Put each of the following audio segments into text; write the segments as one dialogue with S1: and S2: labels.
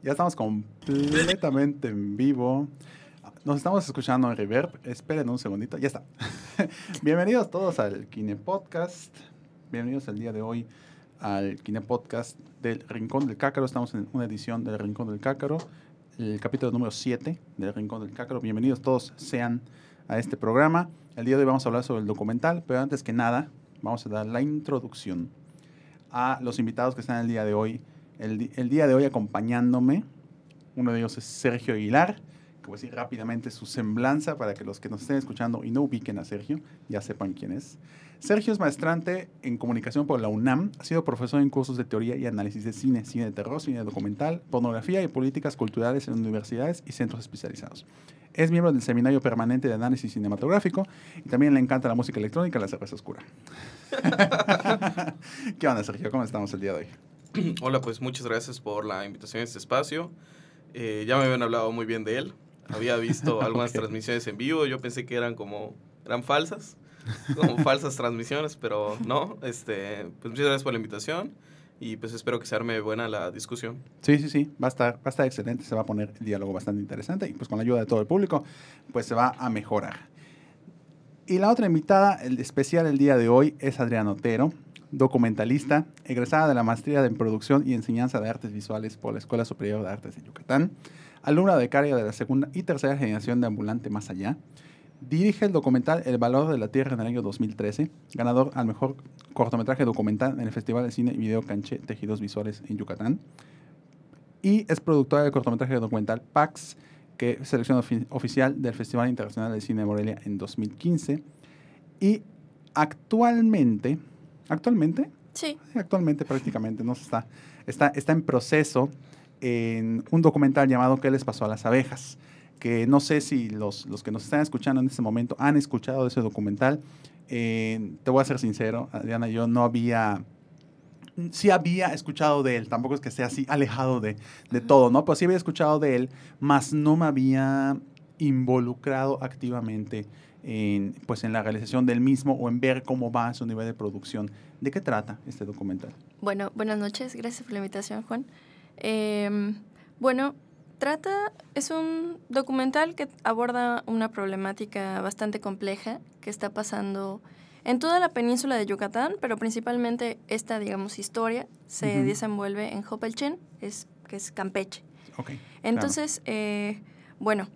S1: Ya estamos completamente en vivo. Nos estamos escuchando en Reverb. Esperen un segundito. Ya está. Bienvenidos todos al Kine Podcast. Bienvenidos el día de hoy al Kine Podcast del Rincón del Cácaro. Estamos en una edición del Rincón del Cácaro, el capítulo número 7 del Rincón del Cácaro. Bienvenidos todos sean a este programa. El día de hoy vamos a hablar sobre el documental, pero antes que nada, vamos a dar la introducción a los invitados que están el día de hoy el, día de hoy acompañándome. Uno de ellos es Sergio Aguilar, que voy a decir rápidamente su semblanza para que los que nos estén escuchando y no ubiquen a Sergio ya sepan quién es. Sergio es maestrante en comunicación por la UNAM, ha sido profesor en cursos de teoría y análisis de cine, cine de terror, cine documental, pornografía y políticas culturales en universidades y centros especializados. Es miembro del Seminario Permanente de Análisis Cinematográfico y también le encanta la música electrónica y la cerveza oscura. ¿Qué onda, Sergio? ¿Cómo estamos el día de hoy?
S2: Hola, pues muchas gracias por la invitación a este espacio. Eh, ya me habían hablado muy bien de él. Había visto algunas transmisiones en vivo. Yo pensé que eran como eran falsas, como falsas transmisiones, pero no. Este, pues muchas gracias por la invitación y pues espero que se arme buena la discusión.
S1: Sí, sí, sí, va a estar, va a estar excelente, se va a poner el diálogo bastante interesante y pues con la ayuda de todo el público, pues se va a mejorar. Y la otra invitada, el especial el día de hoy, es Adrián Otero documentalista, egresada de la maestría en producción y enseñanza de artes visuales por la Escuela Superior de Artes de Yucatán, alumna becaria de la segunda y tercera generación de Ambulante Más Allá. Dirige el documental El Valor de la Tierra en el año 2013, ganador al mejor cortometraje documental en el Festival de Cine y Video Canché Tejidos Visuales en Yucatán. Y es productora del cortometraje documental PAX, que es selección oficial del Festival Internacional de Cine de Morelia en 2015. Y actualmente ¿Actualmente?
S3: Sí.
S1: Actualmente prácticamente, ¿no? Está, está, está en proceso en un documental llamado ¿Qué les pasó a las abejas? Que no sé si los, los que nos están escuchando en este momento han escuchado de ese documental. Eh, te voy a ser sincero, Adriana, yo no había sí había escuchado de él, tampoco es que esté así alejado de, de, todo, ¿no? Pues sí había escuchado de él, mas no me había involucrado activamente en, pues en la realización del mismo o en ver cómo va su nivel de producción. ¿De qué trata este documental?
S3: Bueno, buenas noches, gracias por la invitación, Juan. Em, bueno, trata, es un documental que aborda una problemática bastante compleja que está pasando en toda la península de Yucatán, pero principalmente esta, digamos, historia se desenvuelve en Jopelchen, es, que es Campeche.
S1: Okay,
S3: Entonces, eh, bueno,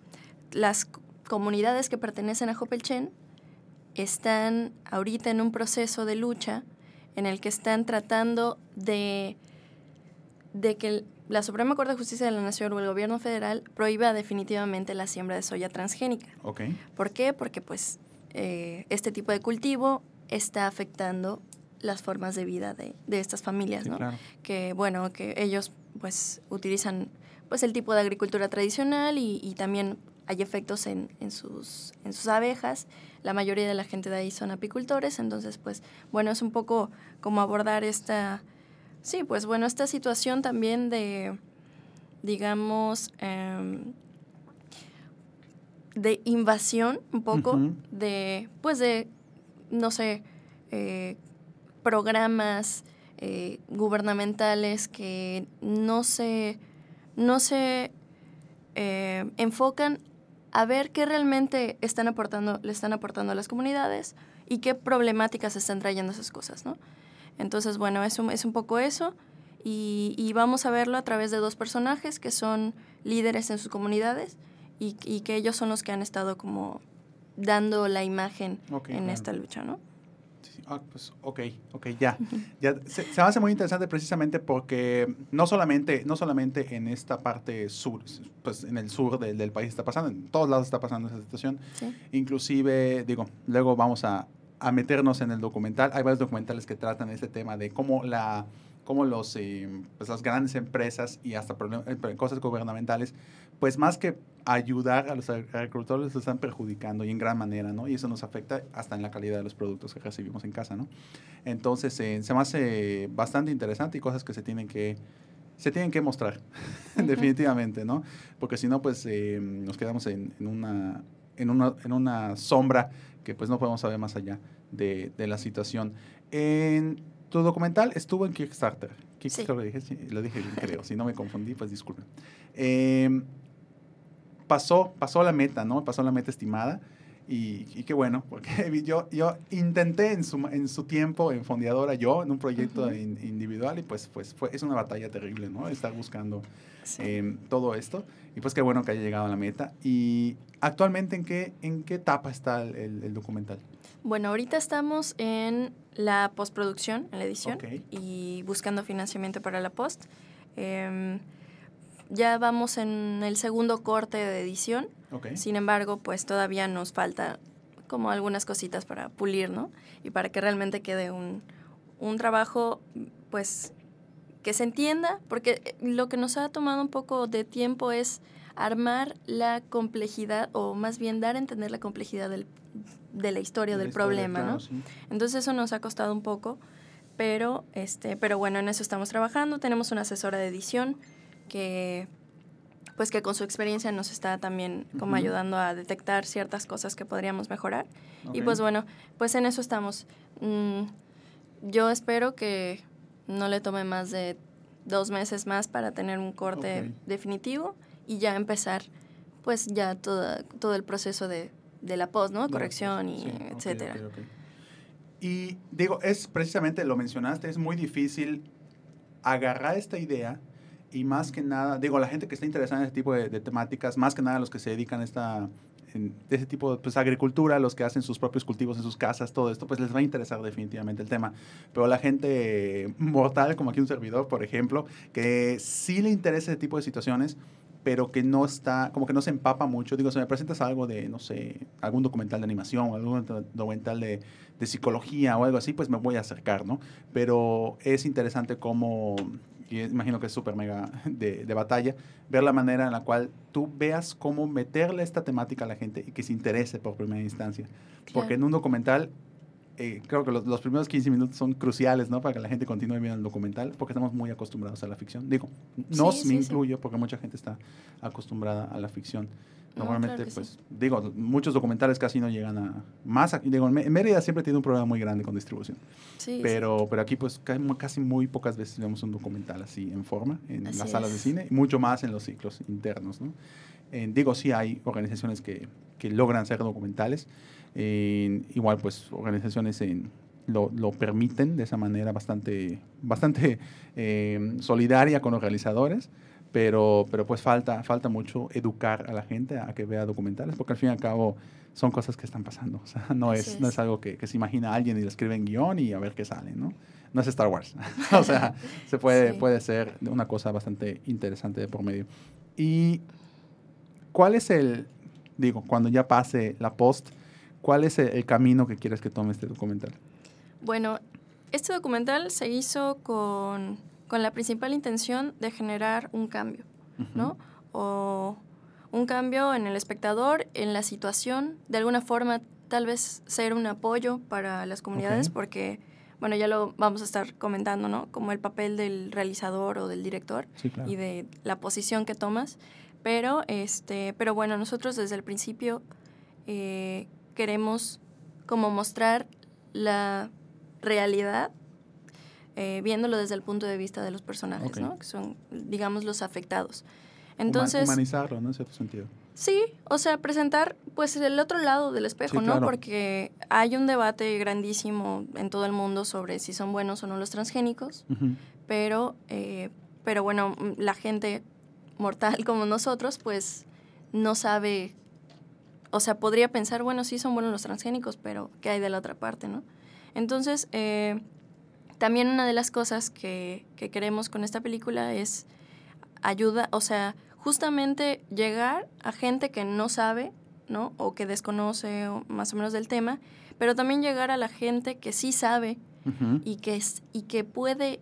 S3: las comunidades que pertenecen a Jopelchen están ahorita en un proceso de lucha en el que están tratando de, de que la Suprema Corte de Justicia de la Nación o el gobierno federal prohíba definitivamente la siembra de soya transgénica.
S1: Okay.
S3: ¿Por qué? Porque pues eh, este tipo de cultivo está afectando las formas de vida de, de estas familias, ¿no? Que bueno, que ellos pues utilizan pues el tipo de agricultura tradicional y, y también hay efectos en, en, sus, en sus abejas. La mayoría de la gente de ahí son apicultores, entonces, pues, bueno, es un poco como abordar esta, sí, pues, bueno, esta situación también de, digamos, em, de invasión, un poco, de, pues, de, no sé, eh, programas eh, gubernamentales que no se, no se eh, enfocan a ver qué realmente están aportando, le están aportando a las comunidades y qué problemáticas están trayendo esas cosas, ¿no? Entonces, bueno, es un, es un poco eso y, vamos a verlo a través de dos personajes que son líderes en sus comunidades y, que ellos son los que han estado como dando la imagen en esta lucha, ¿no?
S1: Ah, pues ok, ok, ya. ya se, se, hace muy interesante precisamente porque no solamente, no solamente en esta parte sur, pues en el sur del país está pasando, en todos lados está pasando esa situación. Inclusive, digo, luego vamos a, a, meternos en el documental. Hay varios documentales que tratan este tema de cómo la cómo los, eh, pues las grandes empresas y hasta eh, cosas gubernamentales, pues más que ayudar a los agricultores, los están perjudicando y en gran manera, ¿no? Y eso nos afecta hasta en la calidad de los productos que recibimos en casa, ¿no? Entonces, eh, se me hace bastante interesante y cosas que se tienen que, se tienen que mostrar, definitivamente, ¿no? Porque si no, pues nos quedamos en, en, una, en, una, en una sombra que pues no podemos saber más allá de, de la situación. En, tu documental estuvo en Kickstarter. Kicks creo que dije, lo dije creo. Si no me confundí, pues disculpen. Eh, pasó, pasó la meta, ¿no? Pasó la meta estimada. Y, y, qué bueno, porque yo, yo intenté en su, en su tiempo en Fondeadora, yo, en un proyecto uh -huh. in, individual, y pues, pues fue, es una batalla terrible, ¿no? Estar buscando sí. eh, todo esto. Y pues qué bueno que haya llegado a la meta. ¿Y actualmente en qué, en qué etapa está el, el, el documental?
S3: Bueno, ahorita estamos en la postproducción, en la edición, okay. y buscando financiamiento para la post. Eh, ya vamos en el segundo corte de edición.
S1: Okay.
S3: Sin embargo, pues todavía nos falta como algunas cositas para pulir, ¿no? Y para que realmente quede un, un trabajo, pues, que se entienda, porque lo que nos ha tomado un poco de tiempo es armar la complejidad, o más bien dar a entender la complejidad del, de la historia, de del historia, problema,
S1: claro,
S3: ¿no?
S1: Sí.
S3: Entonces eso nos ha costado un poco, pero, este, pero bueno, en eso estamos trabajando. Tenemos una asesora de edición que pues que con su experiencia nos está también como uh -huh. ayudando a detectar ciertas cosas que podríamos mejorar. Okay. Y pues bueno, pues en eso estamos. Mm, yo espero que no le tome más de dos meses más para tener un corte okay. definitivo y ya empezar pues ya todo, todo el proceso de, de la post, ¿no? Corrección y
S1: sí,
S3: etcétera.
S1: Okay, y digo, es precisamente, lo mencionaste, es muy difícil agarrar esta idea y más que nada, digo, la gente que está interesada en este tipo de, de temáticas, más que nada los que se dedican a esta, ese tipo de pues, agricultura, los que hacen sus propios cultivos en sus casas, todo esto, pues les va a interesar definitivamente el tema. Pero la gente mortal, como aquí un servidor, por ejemplo, que sí le interesa ese tipo de situaciones, pero que no está, como que no se empapa mucho. Digo, si me presentas algo de, no sé, algún documental de animación o algún documental de, de psicología o algo así, pues me voy a acercar, ¿no? Pero es interesante cómo y imagino que es súper mega de, de, batalla, ver la manera en la cual tú veas cómo meterle esta temática a la gente y que se interese por primera instancia. Claro. Porque en un documental, eh, creo que los, los, primeros 15 minutos son cruciales, ¿no? Para que la gente continúe viendo el documental, porque estamos muy acostumbrados a la ficción. Digo, no sí, me sí, incluyo, sí. porque mucha gente está acostumbrada a la ficción. Normalmente, no, claro pues, digo, muchos documentales casi no llegan a más. Digo, en Mérida siempre tiene un problema muy grande con distribución.
S3: Sí,
S1: pero, pero aquí, pues, casi muy pocas veces vemos un documental así en forma, en
S3: así
S1: las salas
S3: es.
S1: de cine, y mucho más en los ciclos internos, ¿no? Eh, digo, sí hay organizaciones que, que logran hacer documentales. Eh, igual, pues, organizaciones en, lo, lo, permiten de esa manera bastante, bastante eh, solidaria con los realizadores pero, pero pues falta, falta mucho educar a la gente a que vea documentales, porque al fin y al cabo son cosas que están pasando. O sea, no, es, es. No es algo que, que, se imagina alguien y le escribe en guion y a ver qué sale, ¿no? No es Star Wars. o sea, se puede, sí. puede ser una cosa bastante interesante de por medio. ¿Y cuál es el, digo, cuando ya pase la post, cuál es el, camino que quieres que tome este documental?
S3: Bueno, este documental se hizo con con la principal intención de generar un cambio, uh -huh. ¿no? O un cambio en el espectador, en la situación, de alguna forma tal vez ser un apoyo para las comunidades, okay. porque, bueno, ya lo vamos a estar comentando, ¿no? Como el papel del realizador o del director
S1: sí, claro.
S3: y de la posición que tomas. Pero, este, pero bueno, nosotros desde el principio eh, queremos como mostrar la realidad eh, viéndolo desde el punto de vista de los personajes,
S1: okay.
S3: ¿no? Que son, digamos, los afectados. Entonces,
S1: humanizarlo, ¿no? En cierto sentido.
S3: Sí, o sea, presentar pues el otro lado del espejo, sí, ¿no?
S1: Claro.
S3: Porque hay un debate grandísimo en todo el mundo sobre si son buenos o no los transgénicos,
S1: uh -huh.
S3: pero, eh, pero bueno, la gente mortal como nosotros, pues no sabe, o sea, podría pensar, bueno, sí son buenos los transgénicos, pero ¿qué hay de la otra parte, no? Entonces, eh, también una de las cosas que, que, queremos con esta película es ayuda, o sea, justamente llegar a gente que no sabe, ¿no? O que desconoce o más o menos del tema, pero también llegar a la gente que sí sabe
S1: uh -huh.
S3: y, que es, y que puede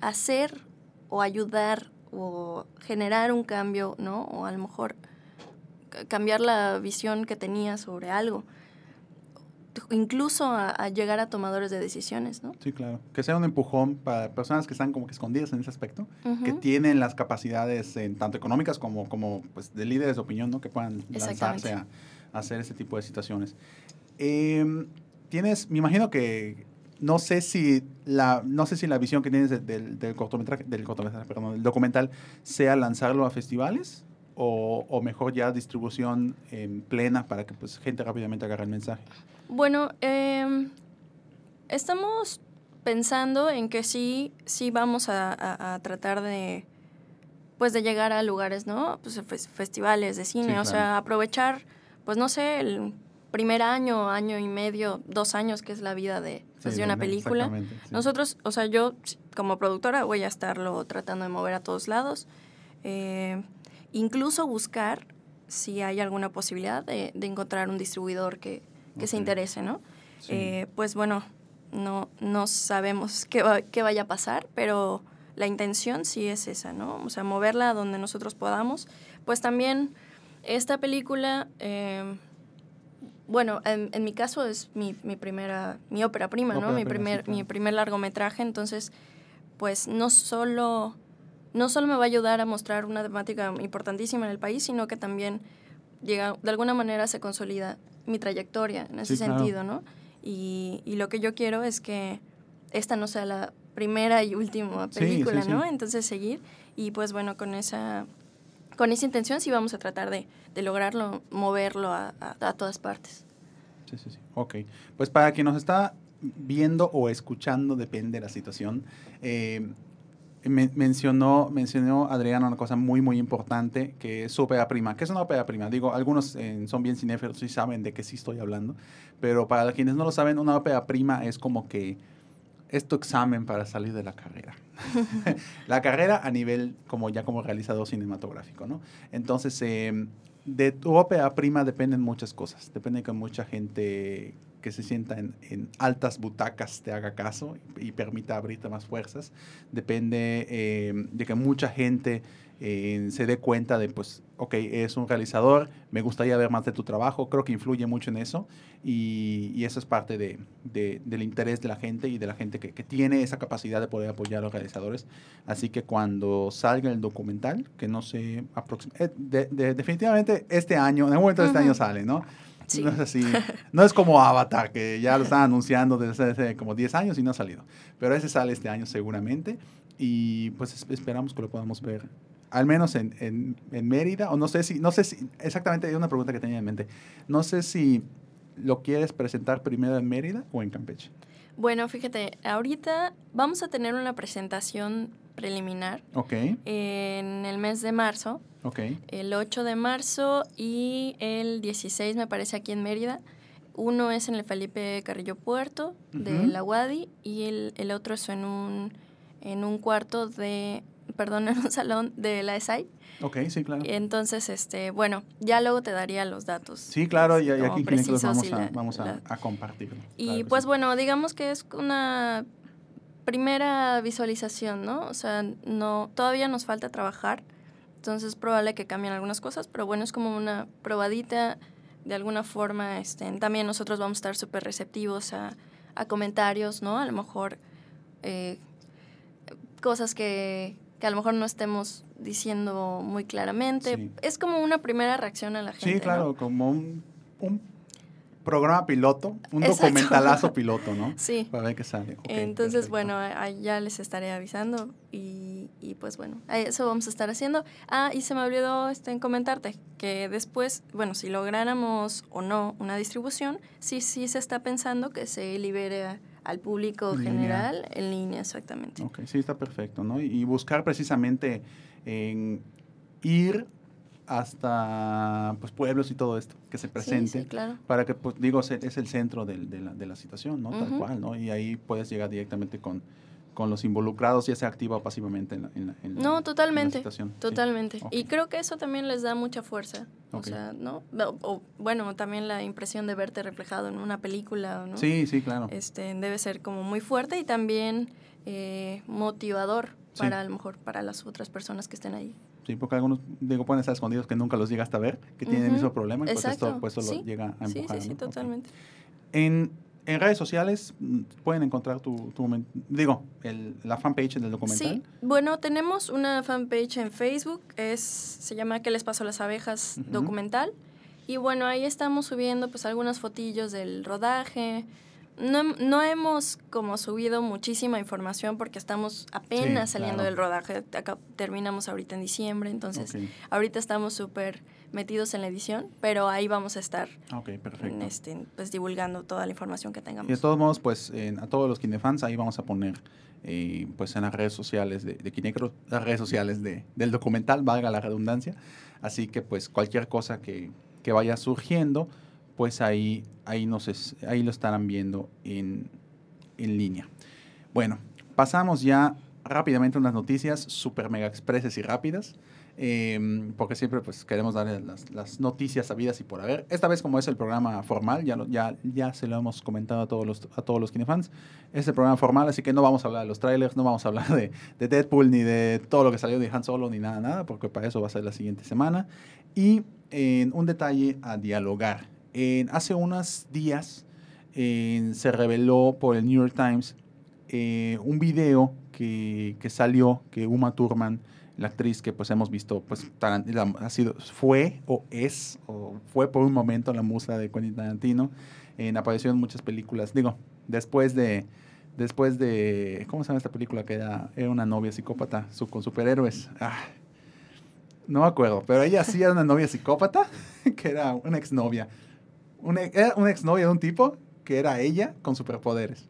S3: hacer o ayudar o generar un cambio, ¿no? O a lo mejor cambiar la visión que tenía sobre algo incluso a, a, llegar a tomadores de decisiones, ¿no?
S1: Sí, claro. Que sea un empujón para personas que están como que escondidas en ese aspecto, uh -huh. que tienen las capacidades en, tanto económicas como, como pues, de líderes de opinión, ¿no? Que puedan lanzarse a, a, hacer ese tipo de situaciones. Eh, tienes, me imagino que no sé si la, no sé si la visión que tienes del, del cortometraje, del cortometraje, perdón, del documental, sea lanzarlo a festivales o, o, mejor ya distribución en plena para que pues gente rápidamente agarre el mensaje.
S3: Bueno, eh, estamos pensando en que sí, sí vamos a, a, a, tratar de pues de llegar a lugares, ¿no? Pues festivales de cine, sí, claro. o sea, aprovechar, pues no sé, el primer año, año y medio, dos años, que es la vida de, pues, sí, de una película. Sí. Nosotros, o sea, yo como productora voy a estarlo tratando de mover a todos lados. Eh, incluso buscar si hay alguna posibilidad de, de encontrar un distribuidor que, que okay. se interese, ¿no? Sí. Eh, pues bueno, no, no sabemos qué, va, qué vaya a pasar, pero la intención sí es esa, ¿no? O sea, moverla donde nosotros podamos. Pues también esta película, eh, bueno, en, en, mi caso es mi, mi primera, mi ópera prima, ¿no? mi, primer, sí, mi primer largometraje, entonces, pues no solo, no solo me va a ayudar a mostrar una temática importantísima en el país, sino que también llega, de alguna manera se consolida mi trayectoria en ese sí, sentido, claro. ¿no? Y, y, lo que yo quiero es que esta no sea la primera y última película, sí, sí, ¿no? Entonces seguir y pues bueno, con esa, con esa intención sí vamos a tratar de, de lograrlo, moverlo a, a, a, todas partes.
S1: Sí, sí, sí. Ok. Pues para quien nos está viendo o escuchando, depende de la situación, eh, me, mencionó, mencionó Adriana una cosa muy, muy importante, que es su ópera prima. ¿Qué es una ópera prima? Digo, algunos eh, son bien cinéfilos y saben de qué sí estoy hablando, pero para quienes no lo saben, una ópera prima es como que es tu examen para salir de la carrera. la carrera a nivel como ya como realizador cinematográfico, ¿no? Entonces, eh, de tu ópera prima dependen muchas cosas. Depende que mucha gente que se sienta en, en, altas butacas te haga caso y, y permita abrirte más fuerzas. Depende eh, de que mucha gente eh, se dé cuenta de, pues, ok, es un realizador, me gustaría ver más de tu trabajo, creo que influye mucho en eso y, y eso es parte de, de, del interés de la gente y de la gente que, que, tiene esa capacidad de poder apoyar a los realizadores. Así que cuando salga el documental, que no sé, eh, de, definitivamente este año, en algún momento de este uh -huh. año sale, ¿no? Sí. No es así. No es como Avatar, que ya lo están anunciando desde hace como 10 años y no ha salido. Pero ese sale este año seguramente. Y pues esperamos que lo podamos ver. Al menos en, en, en Mérida. O no sé si, no sé si, exactamente hay una pregunta que tenía en mente. No sé si lo quieres presentar primero en Mérida o en Campeche.
S3: Bueno, fíjate, ahorita vamos a tener una presentación preliminar
S1: okay.
S3: en el mes de marzo.
S1: Okay.
S3: El 8 de marzo y el 16 me parece aquí en Mérida. Uno es en el Felipe Carrillo Puerto de uh -huh. la UADI y el, el, otro es en un, en un cuarto de, perdón, en un salón de la ESAI.
S1: Ok, sí, claro.
S3: Entonces, este, bueno, ya luego te daría los datos.
S1: Sí, claro, y, aquí los vamos, a, vamos a, a compartir.
S3: Y
S1: claro
S3: pues
S1: sí.
S3: bueno, digamos que es una primera visualización, ¿no? O sea, no, todavía nos falta trabajar, entonces es probable que cambien algunas cosas, pero bueno, es como una probadita, de alguna forma, este, también nosotros vamos a estar súper receptivos a, a, comentarios, ¿no? A lo mejor eh, cosas que, que, a lo mejor no estemos diciendo muy claramente. Sí. Es como una primera reacción a la gente.
S1: Sí, claro,
S3: ¿no?
S1: como un, un programa piloto, un Exacto. documentalazo piloto, ¿no?
S3: Sí.
S1: Para ver qué sale.
S3: Okay, Entonces, perfecto. bueno, ya les estaré avisando y, y, pues bueno, eso vamos a estar haciendo. Ah, y se me olvidó este, en comentarte que después, bueno, si lográramos o no una distribución, sí, sí se está pensando que se libere al público en general línea. en línea, exactamente.
S1: Ok, sí, está perfecto, ¿no? Y buscar precisamente en ir hasta pues, pueblos y todo esto que se presente
S3: sí, sí, claro.
S1: para que pues digo es el centro de, de, la, de la, situación no uh -huh. tal cual no y ahí puedes llegar directamente con con los involucrados ya sea activa o pasivamente en la, en la, en
S3: no totalmente totalmente sí. okay. y creo que eso también les da mucha fuerza okay. o sea no o, o, bueno también la impresión de verte reflejado en una película no
S1: sí sí claro
S3: este debe ser como muy fuerte y también eh, motivador para a lo mejor para las otras personas que estén ahí
S1: Sí, porque algunos digo, pueden estar escondidos que nunca los llegaste a ver, que tienen uh -huh. el mismo problema, y pues esto, pues esto sí. lo llega a empujar.
S3: Sí, sí, sí,
S1: ¿no?
S3: totalmente.
S1: Okay. En, en, redes sociales mm, pueden encontrar tu, tu digo, el, la fanpage del documental.
S3: Sí, bueno, tenemos una fanpage en Facebook, es, se llama ¿Qué les pasó a las abejas? Uh -huh. documental. Y bueno, ahí estamos subiendo pues algunas fotillos del rodaje, no, no, hemos como subido muchísima información porque estamos apenas saliendo del rodaje. Acá, terminamos ahorita en diciembre, entonces ahorita estamos súper metidos en la edición, pero ahí vamos a estar
S1: okay, perfecto.
S3: Este, pues, divulgando toda la información que tengamos.
S1: Y de todos modos, pues a todos los kinefans ahí vamos a poner eh, pues en las redes sociales de, de las redes sociales de, del documental, valga la redundancia. Así que pues cualquier cosa que, que vaya surgiendo, pues ahí, ahí, nos ahí lo estarán viendo en, en línea. Bueno, pasamos ya rápidamente a unas noticias super mega expresses y rápidas. Em, porque siempre pues queremos darle las, noticias sabidas y por haber. Esta vez como es el programa formal, ya, ya, ya se lo hemos comentado a todos los, a todos los kinefans, es el programa formal, así que no vamos a hablar de los trailers, no vamos a hablar de, de, Deadpool ni de todo lo que salió de Han Solo ni nada, nada, porque para eso va a ser la siguiente semana. Y en un detalle a dialogar. Hace unos días se reveló por el New York Times eh, un video que, que salió que Uma Thurman la actriz que pues hemos visto, pues ha sido, fue o es, o fue por un momento la musa de Quentin Tarantino, apareció en muchas películas, digo, después de, después de, ¿cómo se llama esta película? Que era, era una novia psicópata con superhéroes. Ah, no me acuerdo, pero ella sí era una novia psicópata, que era una exnovia. Una, era una exnovia de un tipo que era ella con superpoderes.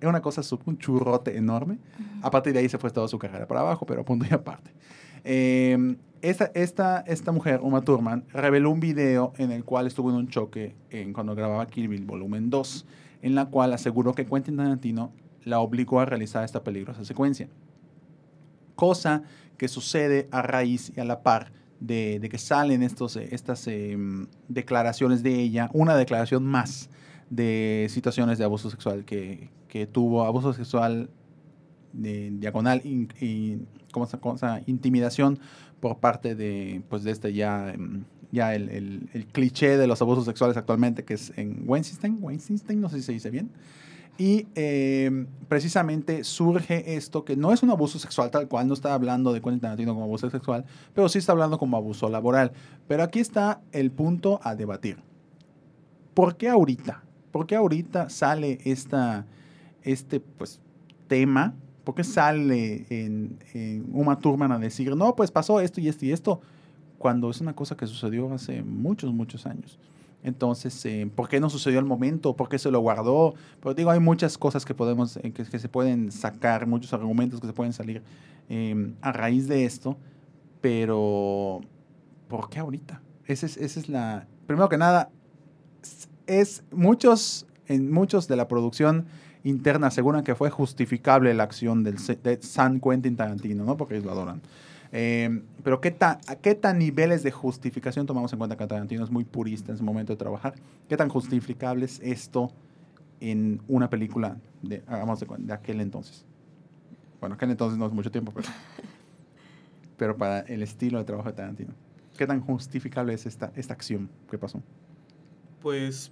S1: Era una cosa, un churrote enorme. A partir de ahí se fue toda su carrera para abajo, pero punto y aparte. Em, esta, esta, esta mujer, Uma Thurman, reveló un video en el cual estuvo en un choque en, cuando grababa Kill Bill Volumen 2, en la cual aseguró que Quentin Tarantino la obligó a realizar esta peligrosa secuencia. Cosa que sucede a raíz y a la par de, de que salen estos, estas em, declaraciones de ella, una declaración más de situaciones de abuso sexual que, que tuvo abuso sexual de diagonal y, como cosa, intimidación por parte de, pues, de este ya, em, ya el, el, el, cliché de los abusos sexuales actualmente, que es en Weinstein, Weinstein, no sé si se dice bien. Y em, precisamente surge esto, que no es un abuso sexual tal cual, no está hablando de Quentin Tarantino como abuso sexual, pero sí está hablando como abuso laboral. Pero aquí está el punto a debatir. ¿Por qué ahorita? ¿Por qué ahorita sale esta, este pues, tema? ¿Por qué sale en, Uma Thurman a decir, no, pues pasó esto y esto y esto? Cuando es una cosa que sucedió hace muchos, muchos años. Entonces, eh, ¿por qué no sucedió al momento? ¿Por qué se lo guardó? Pero digo, hay muchas cosas que podemos, eh, que, se pueden sacar, muchos argumentos que se pueden salir em, a raíz de esto, pero ¿por qué ahorita? Esa es, esa es la, primero que nada, es muchos, en muchos de la producción interna aseguran que fue justificable la acción del, de San Quentin Tarantino, ¿no? Porque ellos lo adoran. Eh, pero ¿qué, ta, ¿qué tan niveles de justificación tomamos en cuenta que Tarantino es muy purista en su momento de trabajar? ¿Qué tan justificable es esto en una película de, hagamos de, de aquel entonces? Bueno, aquel entonces no es mucho tiempo, pero, pero para el estilo de trabajo de Tarantino. ¿Qué tan justificable es esta, esta acción que pasó?
S2: Pues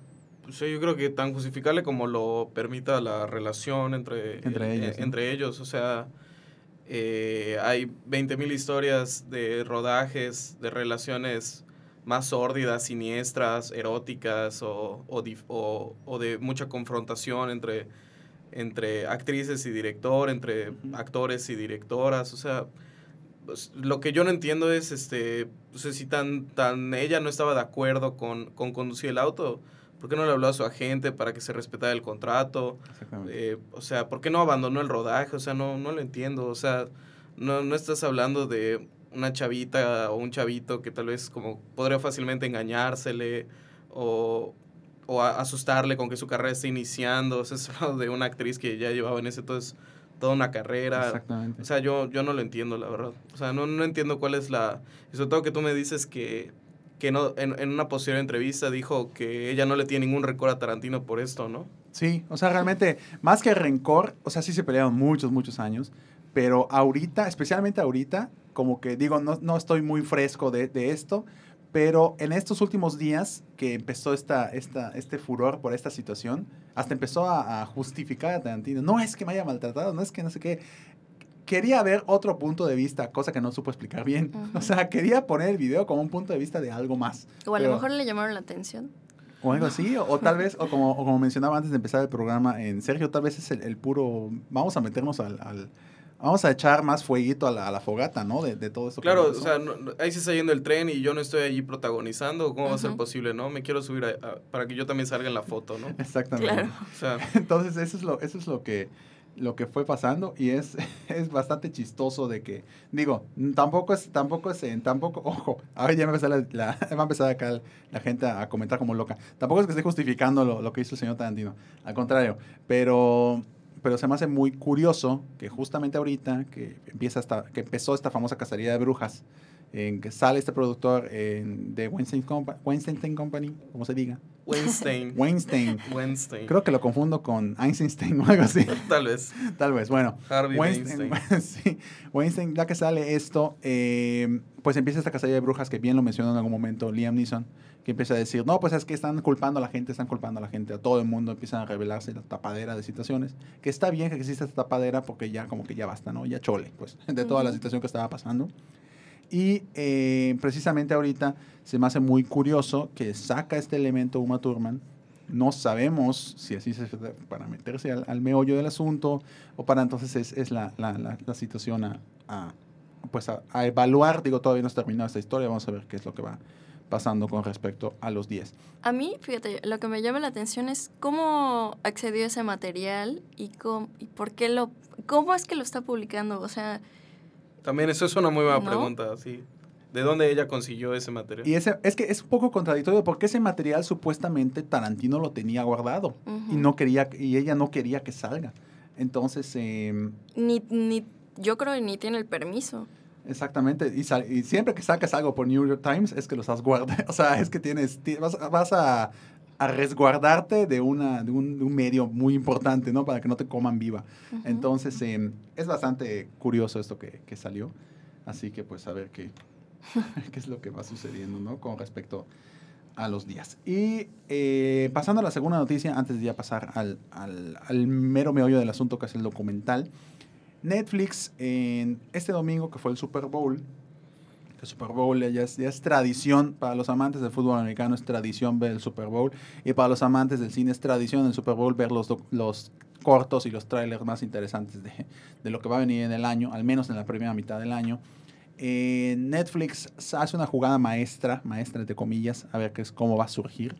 S2: yo creo que tan justificable como lo permita la relación entre,
S1: entre, ellos,
S2: entre ellos. O sea, eh, hay 20.000 historias de rodajes, de relaciones más sórdidas, siniestras, eróticas o, o, o, de mucha confrontación entre, entre actrices y director, entre actores y directoras. O sea, pues, lo que yo no entiendo es, este, sé si tan, tan ella no estaba de acuerdo con, con conducir el auto ¿Por qué no le habló a su agente para que se respetara el contrato? Eh, o sea, ¿por qué no abandonó el rodaje? O sea, no, no lo entiendo. O sea, no, no estás hablando de una chavita o un chavito que tal vez como podría fácilmente engañársele o, o asustarle con que su carrera está iniciando. O sea, es de una actriz que ya llevaba en ese entonces toda una carrera.
S1: Exactamente.
S2: O sea, yo, yo no lo entiendo, la verdad. O sea, no, no entiendo cuál es la... Y sobre todo que tú me dices que que no, en, en, una posterior entrevista dijo que ella no le tiene ningún rencor a Tarantino por esto, ¿no?
S1: Sí, o sea, realmente, más que rencor, o sea, sí se pelearon muchos, muchos años, pero ahorita, especialmente ahorita, como que digo, no, no estoy muy fresco de, de, esto, pero en estos últimos días que empezó esta, esta, este furor por esta situación, hasta empezó a, a justificar a Tarantino. No es que me haya maltratado, no es que no sé qué quería ver otro punto de vista, cosa que no supo explicar bien. O sea, quería poner el video como un punto de vista de algo más.
S3: O a lo mejor le llamaron la atención.
S1: O algo así, o, tal vez, o como, como mencionaba antes de empezar el programa, en Sergio, tal vez es el, puro, vamos a meternos al, vamos a echar más fueguito a la, fogata, ¿no? De, todo esto.
S2: Claro, o sea, ahí se está yendo el tren y yo no estoy allí protagonizando, ¿cómo va a ser posible, no? Me quiero subir para que yo también salga en la foto, ¿no?
S1: Exactamente. Entonces, eso es lo, eso es lo que lo que fue pasando y es, es bastante chistoso de que, digo, tampoco es, tampoco es, tampoco, ojo, ahora ya me va a la, a acá la gente a comentar como loca. Tampoco es que esté justificando lo, lo que hizo el señor Tarantino, al contrario, pero pero se me hace muy curioso que justamente ahorita que empieza esta, que empezó esta famosa cacería de brujas, en que sale este productor de Weinstein, Weinstein Company, como se diga.
S2: Weinstein.
S1: Weinstein. Weinstein. Creo que lo confundo con Einstein o algo así.
S2: Tal vez.
S1: Tal vez, bueno.
S2: Harvey Weinstein.
S1: sí. Weinstein, ya que sale esto, eh, pues empieza esta cacería de brujas que bien lo mencionó en algún momento Liam Neeson, que empieza a decir, no, pues es que están culpando a la gente, están culpando a la gente, a todo el mundo empiezan a revelarse la tapadera de situaciones, que está bien que exista esta tapadera porque ya como que ya basta, ¿no? Ya chole, pues, de toda la situación que estaba pasando. Y eh, precisamente ahorita se me hace muy curioso que saca este elemento Uma Thurman. No sabemos si así se para meterse al, meollo del asunto o para entonces es, es la, la, la, situación a, a pues a, evaluar. Digo, todavía no ha terminado esta historia. Vamos a ver qué es lo que va pasando con respecto a los 10.
S3: A mí, fíjate, lo que me llama la atención es cómo accedió ese material y, cómo, y por qué lo... ¿Cómo es que lo está publicando? O sea,
S2: también eso es una muy buena pregunta, sí. ¿De dónde ella consiguió ese material?
S1: Y ese, es que es un poco contradictorio porque ese material supuestamente Tarantino lo tenía guardado y no quería y ella no quería que salga. Entonces, em,
S3: ni, ni, yo creo que ni tiene el permiso.
S1: Exactamente, y, y, siempre que sacas algo por New York Times es que los has guardado, o sea, es que tienes, vas, vas a, a resguardarte de, una, de, un, de un, medio muy importante, ¿no? Para que no te coman viva. Entonces, em, es bastante curioso esto que, que, salió. Así que, pues, a ver qué, qué es lo que va sucediendo, ¿no? Con respecto a los días. Y eh, pasando a la segunda noticia, antes de ya pasar al, al, al, mero meollo del asunto, que es el documental, Netflix, en este domingo, que fue el Super Bowl, el Super Bowl ya es, ya es, tradición, para los amantes del fútbol americano es tradición ver el Super Bowl y para los amantes del cine es tradición en el Super Bowl ver los, los cortos y los trailers más interesantes de, de, lo que va a venir en el año, al menos en la primera mitad del año. Eh, Netflix hace una jugada maestra, maestra entre comillas, a ver qué es, cómo va a surgir,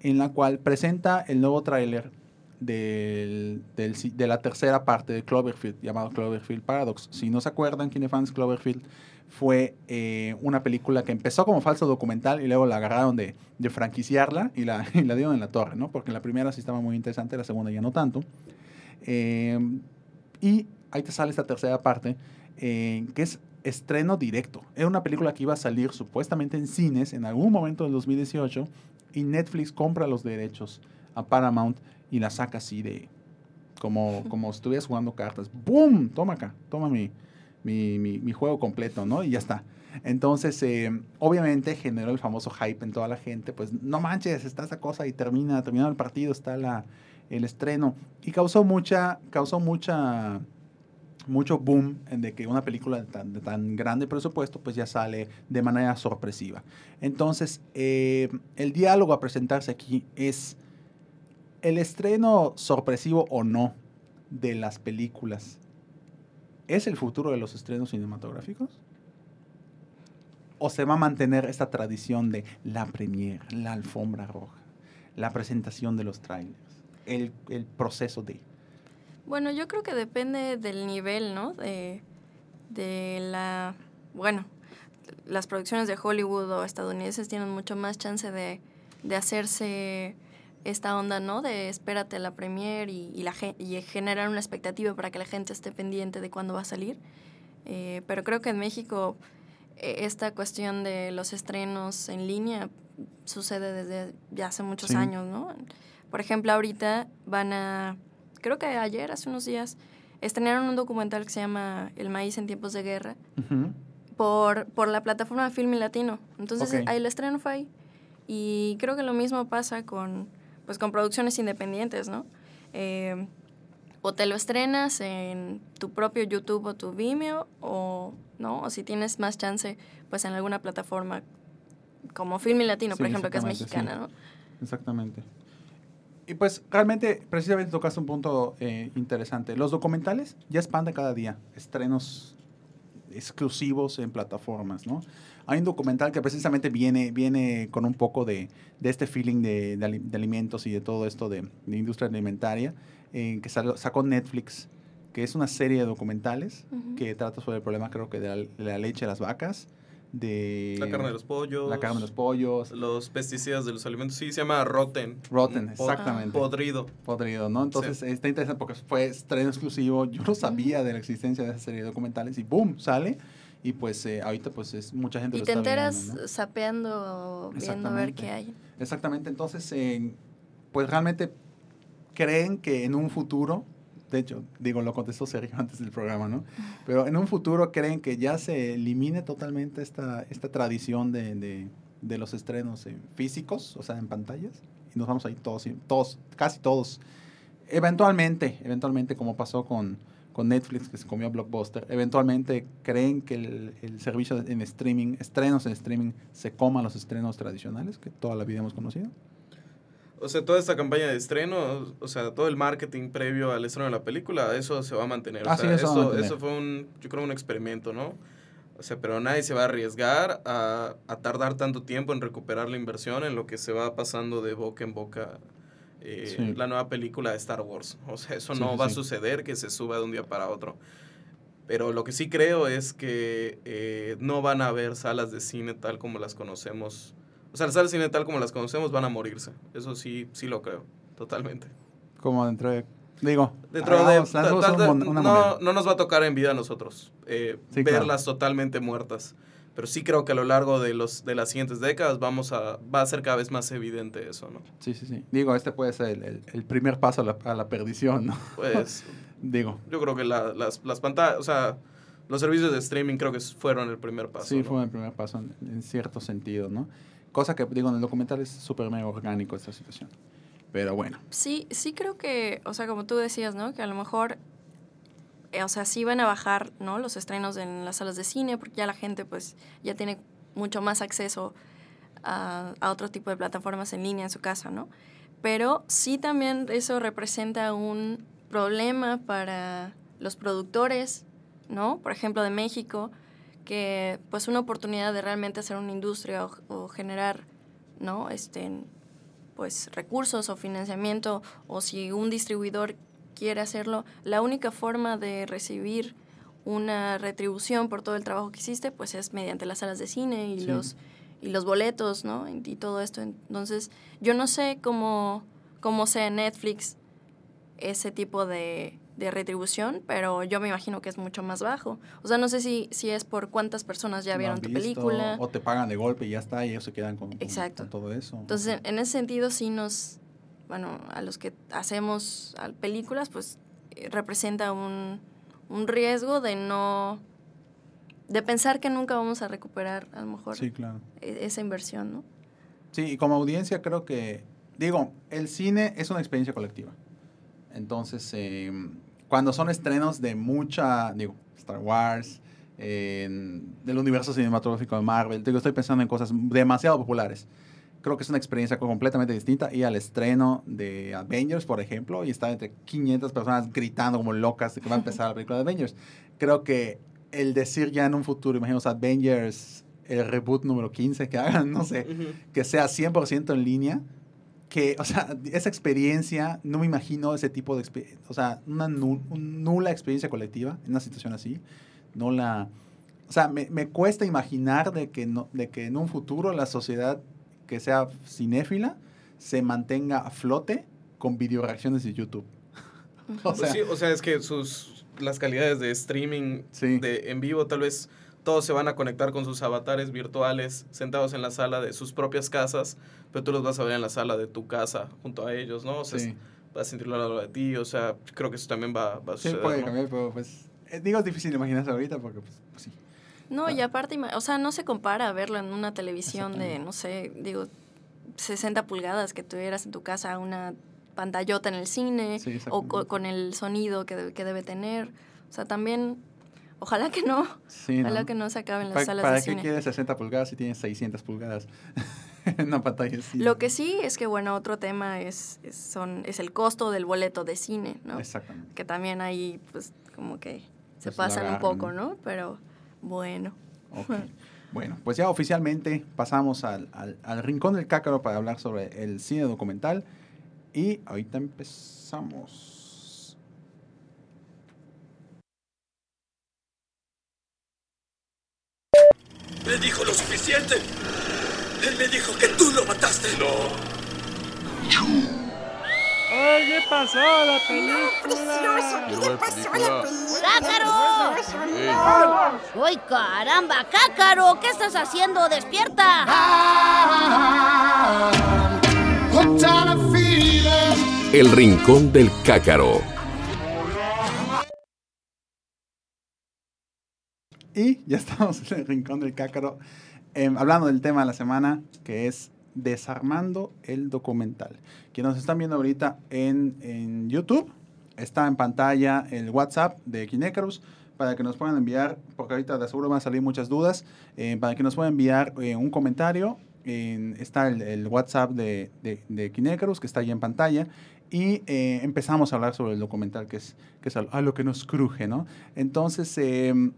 S1: en la cual presenta el nuevo tráiler del, del, de la tercera parte de Cloverfield, llamado Cloverfield Paradox. Si no se acuerdan, quién es fans Cloverfield, fue eh, una película que empezó como falso documental y luego la agarraron de, de franquiciarla y la, y la, dieron en la torre, ¿no? Porque la primera sí estaba muy interesante, la segunda ya no tanto. Eh, y ahí te sale esta tercera parte, eh, que es estreno directo. Era una película que iba a salir supuestamente en cines en algún momento del 2018 y Netflix compra los derechos a Paramount y la saca así de como, como estuvieras jugando cartas. ¡Boom! Toma acá, toma mi, mi, mi, juego completo, ¿no? Y ya está. Entonces, eh, obviamente generó el famoso hype en toda la gente, pues no manches, está esa cosa y termina, terminó el partido, está la, el estreno. Y causó mucha, causó mucha, mucho boom de que una película de tan, de tan, grande presupuesto pues ya sale de manera sorpresiva. Entonces, eh, el diálogo a presentarse aquí es el estreno sorpresivo o no de las películas ¿Es el futuro de los estrenos cinematográficos? ¿O se va a mantener esta tradición de la premiere, la alfombra roja, la presentación de los trailers, el, proceso de...
S3: Bueno, yo creo que depende del nivel, ¿no? De, de la... Bueno, las producciones de Hollywood o estadounidenses tienen mucho más chance de, de hacerse esta onda, ¿no? De espérate la premier y, y, la, y generar una expectativa para que la gente esté pendiente de cuándo va a salir. Eh, pero creo que en México e, esta cuestión de los estrenos en línea sucede desde ya hace muchos años, ¿no? Por ejemplo, ahorita van a, creo que ayer, hace unos días, estrenaron un documental que se llama El maíz en tiempos de guerra por, por la plataforma Film Latino. Entonces ahí el estreno fue ahí. Y creo que lo mismo pasa con pues con producciones independientes, ¿no? Eh, o te lo estrenas en tu propio YouTube o tu Vimeo, o, ¿no? o si tienes más chance, pues en alguna plataforma como Filmi Latino, por ejemplo, que es mexicana, ¿no?
S1: exactamente. Y pues realmente, precisamente tocaste un punto eh, interesante. Los documentales ya expanden cada día, estrenos exclusivos en plataformas, ¿no? Hay un documental que precisamente viene, viene con un poco de, de este feeling de, de, alimentos y de todo esto de, de industria alimentaria, eh, que sacó Netflix, que es una serie de documentales que trata sobre el problema, creo que de la, de la leche de las vacas de...
S2: La carne de los pollos.
S1: La carne de los pollos.
S2: Los pesticidas de los alimentos. Sí, se llama Rotten.
S1: Rotten, exactamente.
S2: Podrido.
S1: Podrido, ¿no? Entonces está interesante porque fue estreno exclusivo. Yo no sabía de la existencia de esa serie de documentales y ¡boom! sale. Y pues eh, ahorita pues es mucha gente
S3: y te enteras sapeando, viendo a ver qué hay.
S1: Exactamente. Entonces, pues realmente creen que en un futuro de hecho, digo, lo contestó Sergio antes del programa, ¿no? Pero en un futuro creen que ya se elimine totalmente esta, esta tradición de, de, de los estrenos físicos, o sea, en pantallas, y nos vamos ahí todos, todos, casi todos. Eventualmente, eventualmente, como pasó con, con Netflix, que se comió a Blockbuster, eventualmente creen que el, el servicio en streaming, estrenos en streaming, se coma los estrenos tradicionales que toda la vida hemos conocido.
S2: O sea, toda esta campaña de estreno, o sea, todo el marketing previo al estreno de la película, eso se va a mantener. O sea, eso, eso, fue un, yo creo, un experimento, ¿no? O sea, pero nadie se va a arriesgar a, a, tardar tanto tiempo en recuperar la inversión en lo que se va pasando de boca en boca eh, la nueva película de Star Wars. O sea, eso no va a suceder que se suba de un día para otro. Pero lo que sí creo es que eh, no van a haber salas de cine tal como las conocemos o sea, las salas de cine tal como las conocemos van a morirse. Eso sí, sí lo creo, totalmente.
S1: Como dentro de... Digo,
S2: dentro de... no, no, nos va a tocar en vida a nosotros eh, verlas totalmente muertas. Pero sí creo que a lo largo de, los, de las siguientes décadas vamos a, va a ser cada vez más evidente eso, ¿no?
S1: Sí, sí, sí. Digo, este puede ser el, el, primer paso a la, a la, perdición, ¿no?
S2: Pues...
S1: Digo.
S2: Yo creo que la, las, las pantallas, o sea, los servicios de streaming creo que fueron el primer paso.
S1: Sí, fueron el primer paso en, en cierto sentido, ¿no? Cosa que, digo, en el documental es súper mega orgánico esta situación. Pero bueno.
S3: Sí, sí creo que, o sea, como tú decías, ¿no? Que a lo mejor, o sea, sí van a bajar, ¿no? Los estrenos en las salas de cine, porque ya la gente, pues, ya tiene mucho más acceso a, a otro tipo de plataformas en línea en su casa, ¿no? Pero sí también eso representa un problema para los productores, ¿no? Por ejemplo, de México, que pues una oportunidad de realmente hacer una industria o, generar, ¿no? Este, pues recursos o financiamiento o si un distribuidor quiere hacerlo, la única forma de recibir una retribución por todo el trabajo que hiciste, pues es mediante las salas de cine y los y los boletos, ¿no? Y, todo esto. Entonces, yo no sé cómo, cómo sea Netflix ese tipo de, de retribución, pero yo me imagino que es mucho más bajo. O sea, no sé si, si es por cuántas personas ya vieron tu película.
S1: O te pagan de golpe y ya está, y ellos se quedan con,
S3: Exacto.
S1: todo eso.
S3: Entonces, en ese sentido, sí nos, bueno, a los que hacemos películas, pues eh, representa un, un riesgo de no, de pensar que nunca vamos a recuperar a lo mejor
S1: sí, claro.
S3: E, esa inversión, ¿no?
S1: Sí, y como audiencia creo que, digo, el cine es una experiencia colectiva. Entonces, eh, cuando son estrenos de mucha, digo, Star Wars, del universo cinematográfico de Marvel, digo, estoy pensando en cosas demasiado populares. Creo que es una experiencia completamente distinta. Y al estreno de Avengers, por ejemplo, y está entre 500 personas gritando como locas de que va a empezar la película de Avengers. Creo que el decir ya en un futuro, imaginemos Avengers, el reboot número 15 que hagan, no sé, que sea 100% en línea, que, o sea, esa experiencia, no me imagino ese tipo de experiencia, o sea, una nula experiencia colectiva en una situación así, no la, o sea, me, me, cuesta imaginar de que, no, de que en un futuro la sociedad que sea cinéfila se mantenga a flote con video reacciones de YouTube.
S2: o, sea, sí, o sea, es que sus, las calidades de streaming de, en vivo tal vez todos se van a conectar con sus avatares virtuales sentados en la sala de sus propias casas, pero tú los vas a ver en la sala de tu casa junto a ellos, ¿no? O sea, sí. vas a sentirlo al lado de ti, o sea, creo que eso también va, va a suceder.
S1: Sí, puede cambiar, pero pues, eh, digo, es difícil imaginarse ahorita porque, pues, pues sí.
S3: No, y aparte, o sea, no se compara a verlo en una televisión de, no sé, digo, 60 pulgadas que tuvieras en tu casa una pantallota en el cine o con el sonido que, que debe tener. O sea, también Ojalá que no. Ojalá que no se acaben las salas
S1: ¿Para
S3: de
S1: qué quieres 60 pulgadas si tienes 600 pulgadas? una pantalla de cine.
S3: Lo que sí es que, bueno, otro tema es, es, son, es el costo del boleto de cine, ¿no?
S1: Exactamente.
S3: Que también ahí, pues, como que se
S1: Pues
S3: pasan un poco, ¿no? Pero, bueno.
S1: Bueno, pues ya oficialmente pasamos al, al- al rincón del cácaro para hablar sobre el cine documental. Y ahorita empezamos.
S4: Me dijo lo suficiente. Él me dijo que tú lo mataste. No.
S5: ¿Qué pasó la película?
S6: ¡Cácaro! ¡Uy, caramba! ¡Cácaro! ¿Qué estás haciendo? ¡Despierta!
S7: El Rincón del Cácaro.
S1: Y ya estamos en el rincón del cácaro, em, hablando del tema de la semana, que es desarmando el documental. Quienes nos están viendo ahorita en, en YouTube, está en pantalla el WhatsApp de Kinecarus para que nos puedan enviar, porque ahorita de seguro van a salir muchas dudas, eh, para que nos puedan enviar eh, un comentario. en- está el, WhatsApp de, de, de que está ahí en pantalla, y eh, empezamos a hablar sobre el documental, que es, que es lo que nos cruje, ¿no? Entonces, em,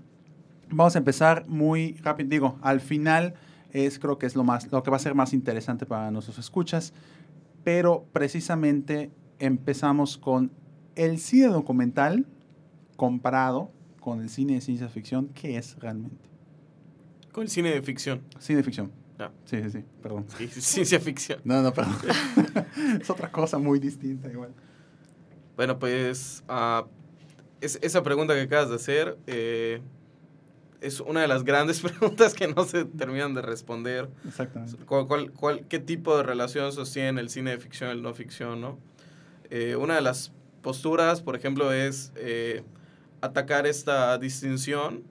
S1: Vamos a empezar muy rápido. Digo, al final es creo que es lo más lo que va a ser más interesante para nuestros escuchas, pero precisamente empezamos con el cine documental comparado con el cine de ciencia ficción, ¿qué es realmente?
S2: Con el cine de ficción.
S1: Cine de ficción.
S2: Ah.
S1: Sí, sí, sí, perdón.
S2: Sí, ciencia ficción.
S1: No, no, perdón. es otra cosa muy distinta igual.
S2: Bueno, pues ah, es- esa pregunta que acabas de hacer eh, es una de las grandes preguntas que no se terminan de responder.
S1: Exactamente.
S2: ¿Cuál, cuál- cuál- qué tipo de relación sostiene el cine de ficción y el no ficción? ¿no? Eh, una de las posturas, por ejemplo, es eh, atacar esta distinción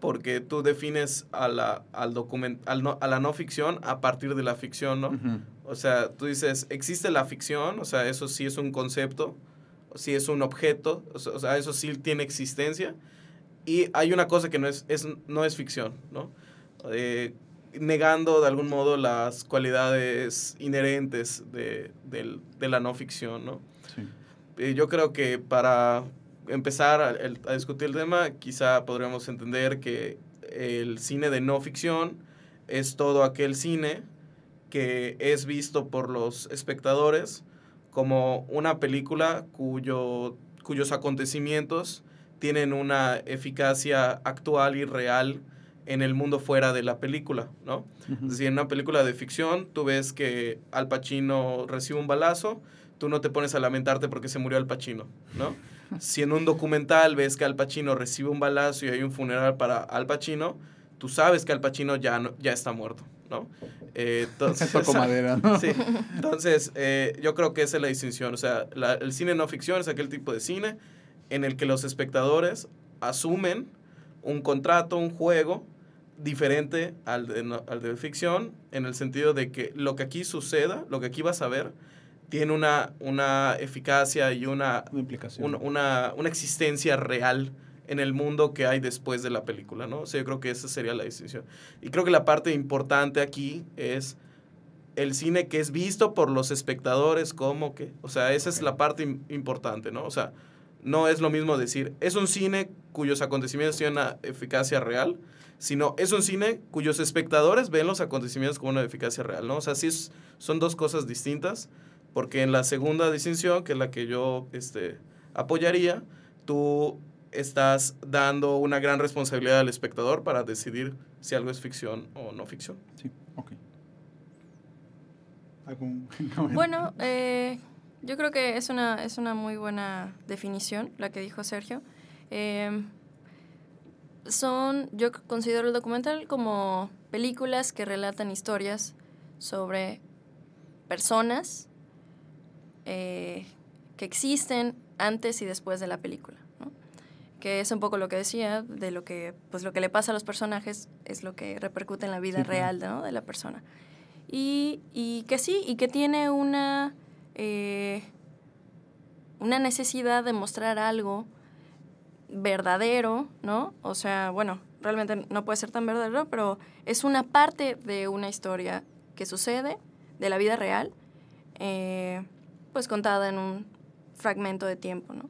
S2: porque tú defines a la, al document, al no- a la no ficción a partir de la ficción, ¿no?
S1: Ujú.
S2: O sea, tú dices, existe la ficción, o sea, eso sí es un concepto, sí es un objeto, o sea, eso sí tiene existencia. Y hay una cosa que no es, es, no es ficción, ¿no? Eh, negando de algún modo las cualidades inherentes de, del- de la no ficción, ¿no?
S1: Sí.
S2: Eh, yo creo que para empezar a, a discutir el tema, quizá podríamos entender que el cine de no ficción es todo aquel cine que es visto por los espectadores como una película cuyo, cuyos acontecimientos tienen una eficacia actual y real en el mundo fuera de la película, ¿no? Es decir, en una película de ficción, tú ves que Al Pacino recibe un balazo, tú no te pones a lamentarte porque se murió Al Pacino, ¿no? Si en un documental ves que Al Pacino recibe un balazo y hay un funeral para Al Pacino, tú sabes que Al Pacino ya, no- ya está muerto, ¿no? Eh, entonces,
S1: Toco madera, ¿no?
S2: Sí. Entonces, eh, yo creo que esa es la distinción. O sea, la- el cine no ficción es aquel tipo de cine en el que los espectadores asumen un contrato, un juego diferente al de, al de ficción, en el sentido de que lo que aquí suceda, lo que aquí vas a ver, tiene una, una eficacia y una,
S1: Una implicación.
S2: un- una, una existencia real en el mundo que hay después de la película, ¿no? O sea, yo creo que esa sería la distinción. Y creo que la parte importante aquí es el cine que es visto por los espectadores como que, o sea, esa es la parte im- importante, ¿no? O sea, no es lo mismo decir, es un cine cuyos acontecimientos tienen una eficacia real, sino es un cine cuyos espectadores ven los acontecimientos con una eficacia real, ¿no? O sea, sí es- son dos cosas distintas, porque en la segunda distinción, que es la que yo este, apoyaría, tú estás dando una gran responsabilidad al espectador para decidir si algo es ficción o no ficción.
S1: Sí, ok. ¿Algún
S3: Bueno, eh, yo creo que es una, es una muy buena definición la que dijo Sergio. Eh, son, yo considero el documental como películas que relatan historias sobre personas eh, que existen antes y después de la película. ¿no? Que es un poco lo que decía, de lo que, pues lo que le pasa a los personajes es lo que repercute en la vida
S1: Sí,
S3: real ¿no? de la persona. Y, y que sí, y que tiene una, eh, una necesidad de mostrar algo verdadero, ¿no? O sea, bueno, realmente no puede ser tan verdadero, pero es una parte de una historia que sucede, de la vida real, eh, pues contada en un fragmento de tiempo, ¿no?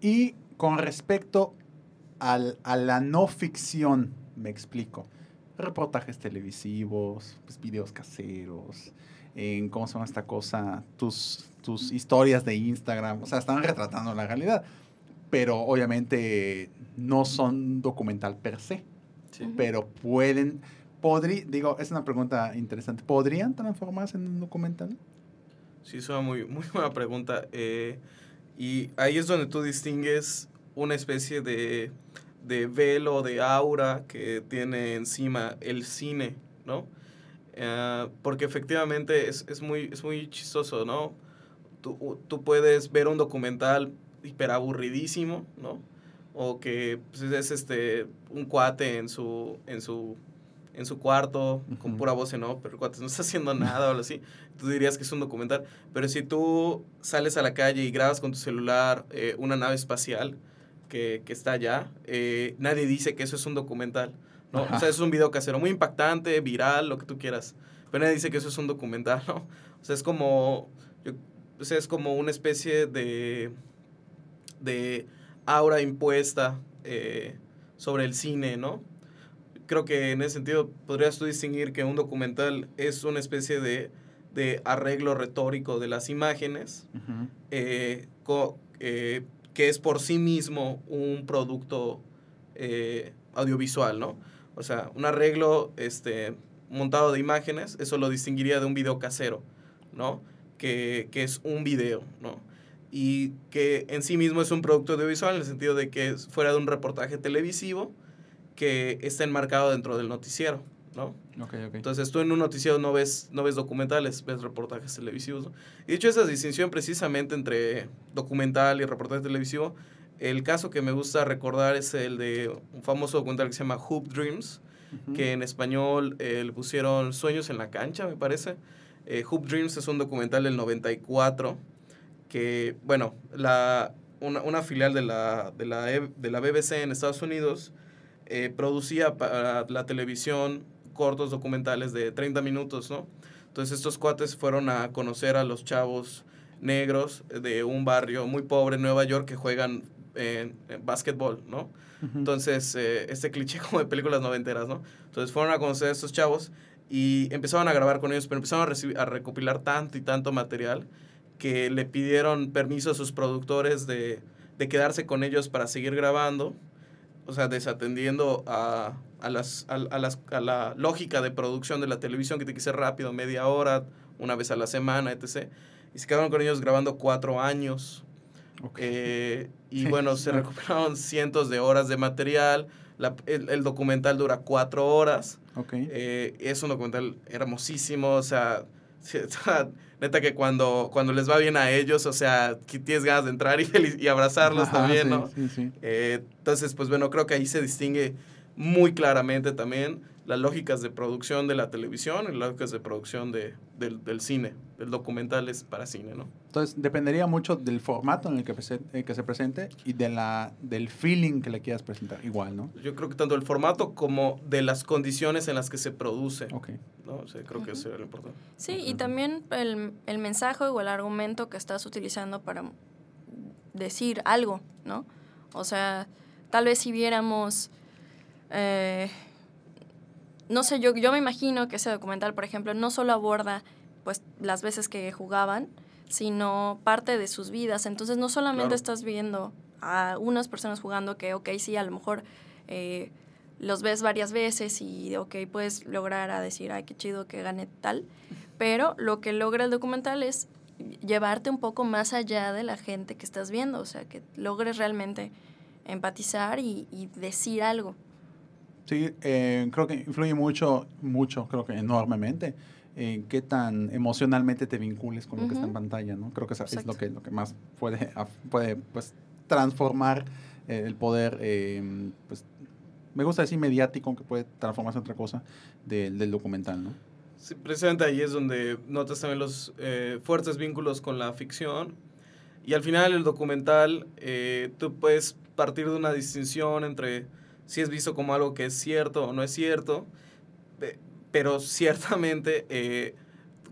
S1: Y con respecto al- a la no ficción, me explico. Reportajes televisivos, pues, videos caseros, en cómo se llama esta cosa, tus, tus historias de Instagram, o sea, están retratando la realidad, pero obviamente no son documental per se,
S2: Sí.
S1: Pero pueden, podrí, digo, es una pregunta interesante, ¿podrían transformarse en un documental?
S2: Sí, es una muy, muy buena pregunta. eh, y ahí es donde tú distingues una especie de, de velo, de aura que tiene encima el cine, ¿no? Eh, porque efectivamente es, es muy, es muy chistoso, ¿no? Tú, tú puedes ver un documental hiperaburridísimo, ¿no? O que pues, es este, un cuate en su, en su, en su cuarto con pura voz en off, pero el cuate no está haciendo nada o algo así. Tú dirías que es un documental. Pero si tú sales a la calle y grabas con tu celular eh, una nave espacial que, que está allá, eh, nadie dice que eso es un documental. ¿No?
S1: Ajá.
S2: O sea, es un video casero muy impactante, viral, lo que tú quieras. Pero nadie dice que eso es un documental, ¿no? O sea, es como, yo- o sea, es como una especie de, de aura impuesta eh, sobre el cine, ¿no? Creo que en ese sentido podrías tú distinguir que un documental es una especie de, de arreglo retórico de las imágenes eh, co- eh, que es por sí mismo un producto audiovisual, ¿no? O sea, un arreglo este, montado de imágenes, eso lo distinguiría de un video casero, ¿no? Que, que es un video, ¿no? Y que en sí mismo es un producto audiovisual en el sentido de que es fuera de un reportaje televisivo que está enmarcado dentro del noticiero, ¿no? Entonces tú en un noticiero no ves, no ves documentales, ves reportajes televisivos. ¿no? Y de hecho esa distinción precisamente entre documental y reportaje televisivo, el caso que me gusta recordar es el de un famoso documental que se llama Hoop Dreams, que en español eh, le pusieron Sueños en la cancha, me parece. Eh, Hoop Dreams es un documental del 94 que, bueno, la, una, una filial de la, de, la, E- de la BBC en Estados Unidos eh, producía para la televisión cortos documentales de 30 minutos, ¿no? Entonces estos cuates fueron a conocer a los chavos negros de un barrio muy pobre en Nueva York que juegan en, en básquetbol, ¿no?
S1: Ujú.
S2: Entonces, eh, este cliché como de películas noventeras, ¿no? Entonces fueron a conocer a estos chavos y empezaron a grabar con ellos, pero empezaron a, recibir, a recopilar tanto y tanto material que le pidieron permiso a sus productores de, de quedarse con ellos para seguir grabando, o sea, desatendiendo a, a, las, a, a las, a la lógica de producción de la televisión que tiene que ser rápido, media hora, una vez a la semana, etc. Y se quedaron con ellos grabando cuatro años. Eh, y bueno, se recuperaron cientos de horas de material. La- el, el documental dura cuatro horas. Eh, es un documental hermosísimo. O sea, neta que cuando, cuando les va bien a ellos, o sea, que tienes ganas de entrar y, y abrazarlos
S1: Ajá,
S2: también,
S1: sí,
S2: ¿no?
S1: Sí, sí.
S2: Eh, entonces, pues bueno, creo que ahí se distingue muy claramente también las lógicas de producción de la televisión y las lógicas de producción de, del, del cine. El documental es para cine, ¿no?
S1: Entonces, dependería mucho del formato en el que, eh, que se presente y de la, del feeling que le quieras presentar. Igual, ¿no?
S2: Yo creo que tanto el formato como de las condiciones en las que se produce.
S1: Ok.
S2: ¿no? O sea, creo que eso es lo importante.
S3: Sí, y también el, el mensaje o el argumento que estás utilizando para decir algo, ¿no? O sea, tal vez si viéramos, eh, no sé, yo, yo me imagino que ese documental, por ejemplo, no solo aborda pues las veces que jugaban, sino parte de sus vidas. Entonces no solamente
S2: Claro.
S3: estás viendo a unas personas jugando que, ok, sí, a lo mejor eh, los ves varias veces y, ok, puedes lograr a decir, ay, qué chido que gane tal, pero lo que logra el documental es llevarte un poco más allá de la gente que estás viendo, o sea, que logres realmente empatizar y, y decir algo.
S1: Sí, eh, creo que influye mucho, mucho, creo que enormemente, en qué tan emocionalmente te vincules con lo que está en pantalla, ¿no? Creo que esa es lo que, lo que más puede, puede pues, transformar eh, el poder, eh, pues, me gusta decir mediático, que puede transformarse en otra cosa, del, del documental, ¿no?
S2: Sí, precisamente ahí es donde notas también los eh, fuertes vínculos con la ficción. Y al final el documental, eh, tú puedes partir de una distinción entre si es visto como algo que es cierto o no es cierto. Pero ciertamente eh,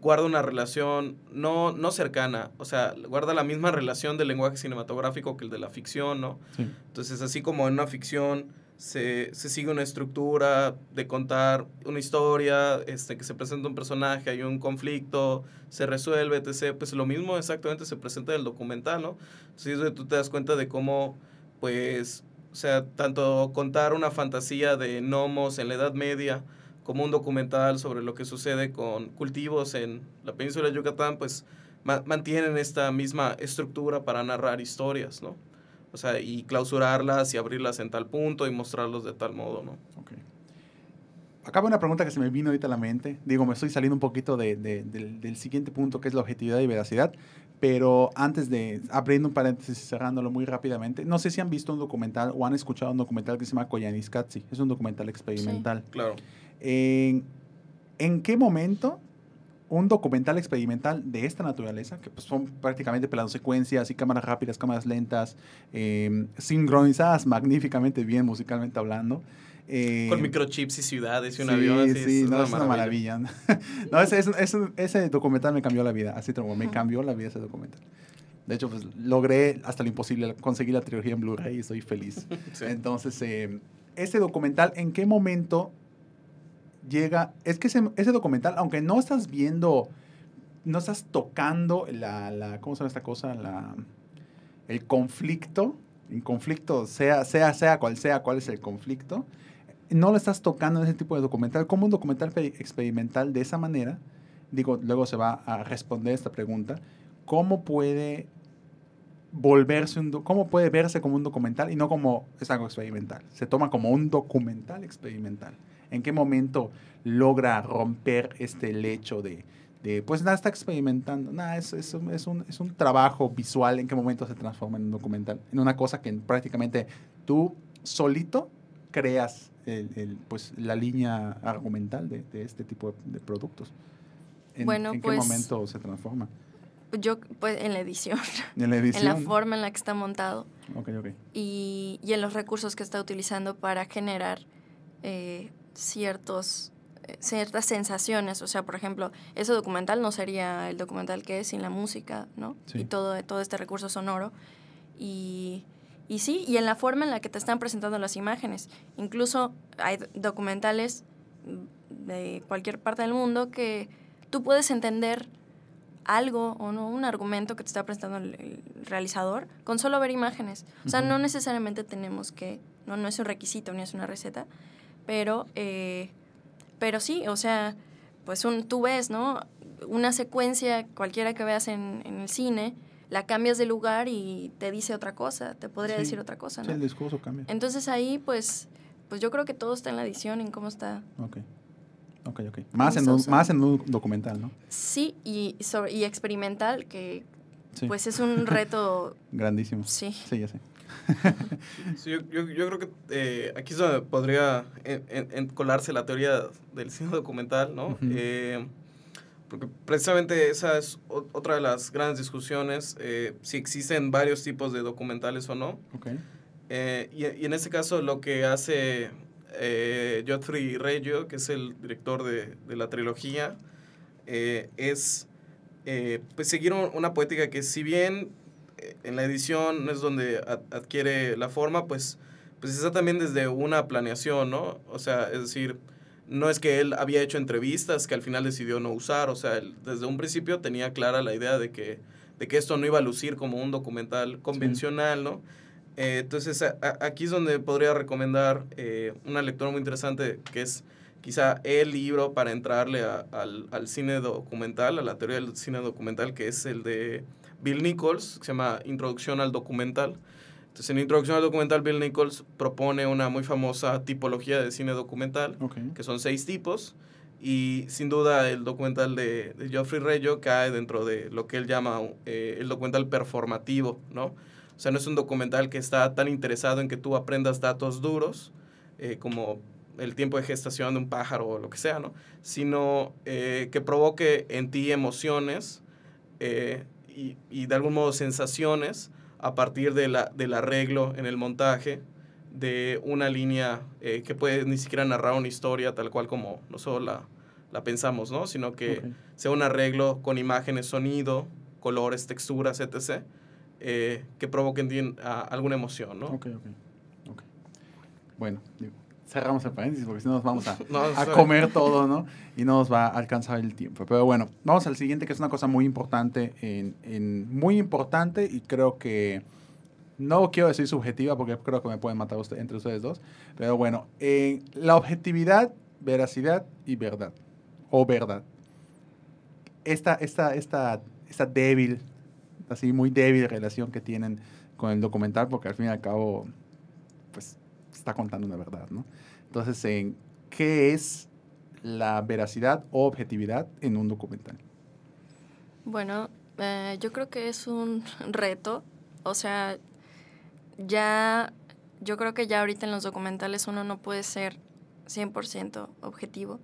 S2: guarda una relación no, no cercana, o sea, guarda la misma relación del lenguaje cinematográfico que el de la ficción, ¿no?
S1: Sí.
S2: Entonces, así como en una ficción se, se sigue una estructura de contar una historia, este, que se presenta un personaje, hay un conflicto, se resuelve, etc., pues lo mismo exactamente se presenta en el documental, ¿no? Entonces, tú te das cuenta de cómo, pues, o sea, tanto contar una fantasía de gnomos en la Edad Media, como un documental sobre lo que sucede con cultivos en la península de Yucatán, pues ma mantienen esta misma estructura para narrar historias, ¿no? O sea, y clausurarlas y abrirlas en tal punto y mostrarlos de tal modo, ¿no?
S1: Acaba una pregunta que se me vino ahorita a la mente. Digo, me estoy saliendo un poquito de, de, del, del, siguiente punto, que es la objetividad y veracidad. Pero antes de, abriendo un paréntesis y cerrándolo muy rápidamente, no sé si han visto un documental o han escuchado un documental que se llama Koyaanisqatsi. Es un documental experimental.
S2: Sí, claro.
S1: ¿En, ¿En qué momento un documental experimental de esta naturaleza, que pues son prácticamente plano secuencias y cámaras rápidas, cámaras lentas, eh, sincronizadas magníficamente bien musicalmente hablando.
S2: Eh, Con microchips y ciudades y un sí, avión. Así,
S1: sí,
S2: es
S1: no,
S2: una
S1: es una maravilla. no, ese, ese, ese, documental me cambió la vida, así como me cambió la vida ese documental. De hecho, pues logré hasta lo imposible, conseguir la trilogía en Blu-ray y estoy feliz. sí. Entonces, eh, ese documental, ¿en qué momento llega, es que ese, ese, documental, aunque no estás viendo, no estás tocando la, la ¿cómo se llama esta cosa? La, el conflicto, el conflicto, sea, sea, sea cual sea, cuál es el conflicto, no lo estás tocando en ese tipo de documental. Como un documental experimental de esa manera, digo, luego se va a responder esta pregunta, ¿cómo puede volverse un, cómo puede verse como un documental y no como es algo experimental? Se toma como un documental experimental. ¿En qué momento logra romper este lecho de, pues nada, está experimentando? Nada, es, es, un, es un trabajo visual. ¿En qué momento se transforma en un documental? En una cosa que prácticamente tú solito creas el, el, pues, la línea argumental de, de este tipo de, de productos. ¿En,
S3: bueno,
S1: ¿en
S3: pues,
S1: qué momento se transforma?
S3: Yo, pues, en la edición.
S1: En la edición.
S3: En la forma en la que está montado. Y, y en los recursos que está utilizando para generar eh, ciertos ciertas sensaciones, o sea, por ejemplo, ese documental no sería el documental que es sin la música, ¿no?
S1: Sí.
S3: Y todo, todo este recurso sonoro. Y, y sí, y en la forma en la que te están presentando las imágenes. Incluso hay documentales de cualquier parte del mundo que tú puedes entender algo o no, un argumento que te está presentando el, el realizador con solo ver imágenes. O sea, uh -huh. no necesariamente tenemos que, no, no es un requisito ni es una receta, pero, eh, pero sí, o sea, pues un, tú ves, ¿no? Una secuencia cualquiera que veas en, en, el cine, la cambias de lugar y te dice otra cosa, te podría
S1: sí.
S3: decir otra cosa, ¿no?
S1: Sí, el discurso cambia.
S3: Entonces ahí, pues, pues yo creo que todo está en la edición, en cómo está.
S1: Ok. Ok, ok. Más en, un, más en un documental, ¿no?
S3: Sí, y, sobre, y experimental, que sí. pues es un reto...
S1: Grandísimo.
S3: Sí.
S1: Sí, ya sé.
S2: sí, yo, yo, yo, creo que eh, aquí podría en, en, en colarse la teoría del cine documental, ¿no? Uh -huh. eh, porque precisamente esa es otra de las grandes discusiones, eh, si existen varios tipos de documentales o no.
S1: Okay.
S2: Eh, y, y, en este caso lo que hace eh, Godfrey Reggio, que es el director de, de la trilogía, es pues seguir una poética que si bien en la edición es donde adquiere la forma, pues, pues está también desde una planeación, ¿no? O sea, es decir, no es que él había hecho entrevistas que al final decidió no usar, o sea, él desde un principio tenía clara la idea de que, de que esto no iba a lucir como un documental convencional, sí. ¿no? Eh, entonces, a, a, aquí es donde podría recomendar eh, una lectura muy interesante que es quizá el libro para entrarle a, al, al cine documental, a la teoría del cine documental, que es el de Bill Nichols, que se llama Introducción al Documental. Entonces, en Introducción al Documental, Bill Nichols propone una muy famosa tipología de cine documental,
S1: okay.
S2: que son seis tipos, y sin duda el documental de, de Geoffrey Reggio cae dentro de lo que él llama eh, el documental performativo, ¿no? O sea, no es un documental que está tan interesado en que tú aprendas datos duros, eh, como el tiempo de gestación de un pájaro o lo que sea, ¿no? Sino eh, que provoque en ti emociones eh, y, y, de algún modo sensaciones a partir de la, del arreglo en el montaje de una línea eh, que puede ni siquiera narrar una historia tal cual como no solo la, la pensamos, ¿no? Sino que sea un arreglo con imágenes, sonido, colores, texturas, etc., eh, que provoquen a- alguna emoción, ¿no?
S1: Ok, ok. ok. Bueno, digo, cerramos el paréntesis porque si no nos vamos a,
S2: No,
S1: a
S2: está-
S1: comer todo, ¿no? Y no nos va a alcanzar el tiempo. Pero bueno, vamos al siguiente, que es una cosa muy importante, en, en- muy importante y creo que no quiero decir subjetiva porque creo que me pueden matar usted- entre ustedes dos. Pero bueno, en la objetividad, veracidad y verdad. O verdad. Esta, esta, esta, esta débil, así muy débil relación que tienen con el documental, porque al fin y al cabo, pues está contando una verdad, ¿no? Entonces, en ¿qué es la veracidad o objetividad en un documental?
S3: Bueno, eh, yo creo que es un reto. O sea, ya, yo creo que ya ahorita en los documentales uno no puede ser 100% objetivo.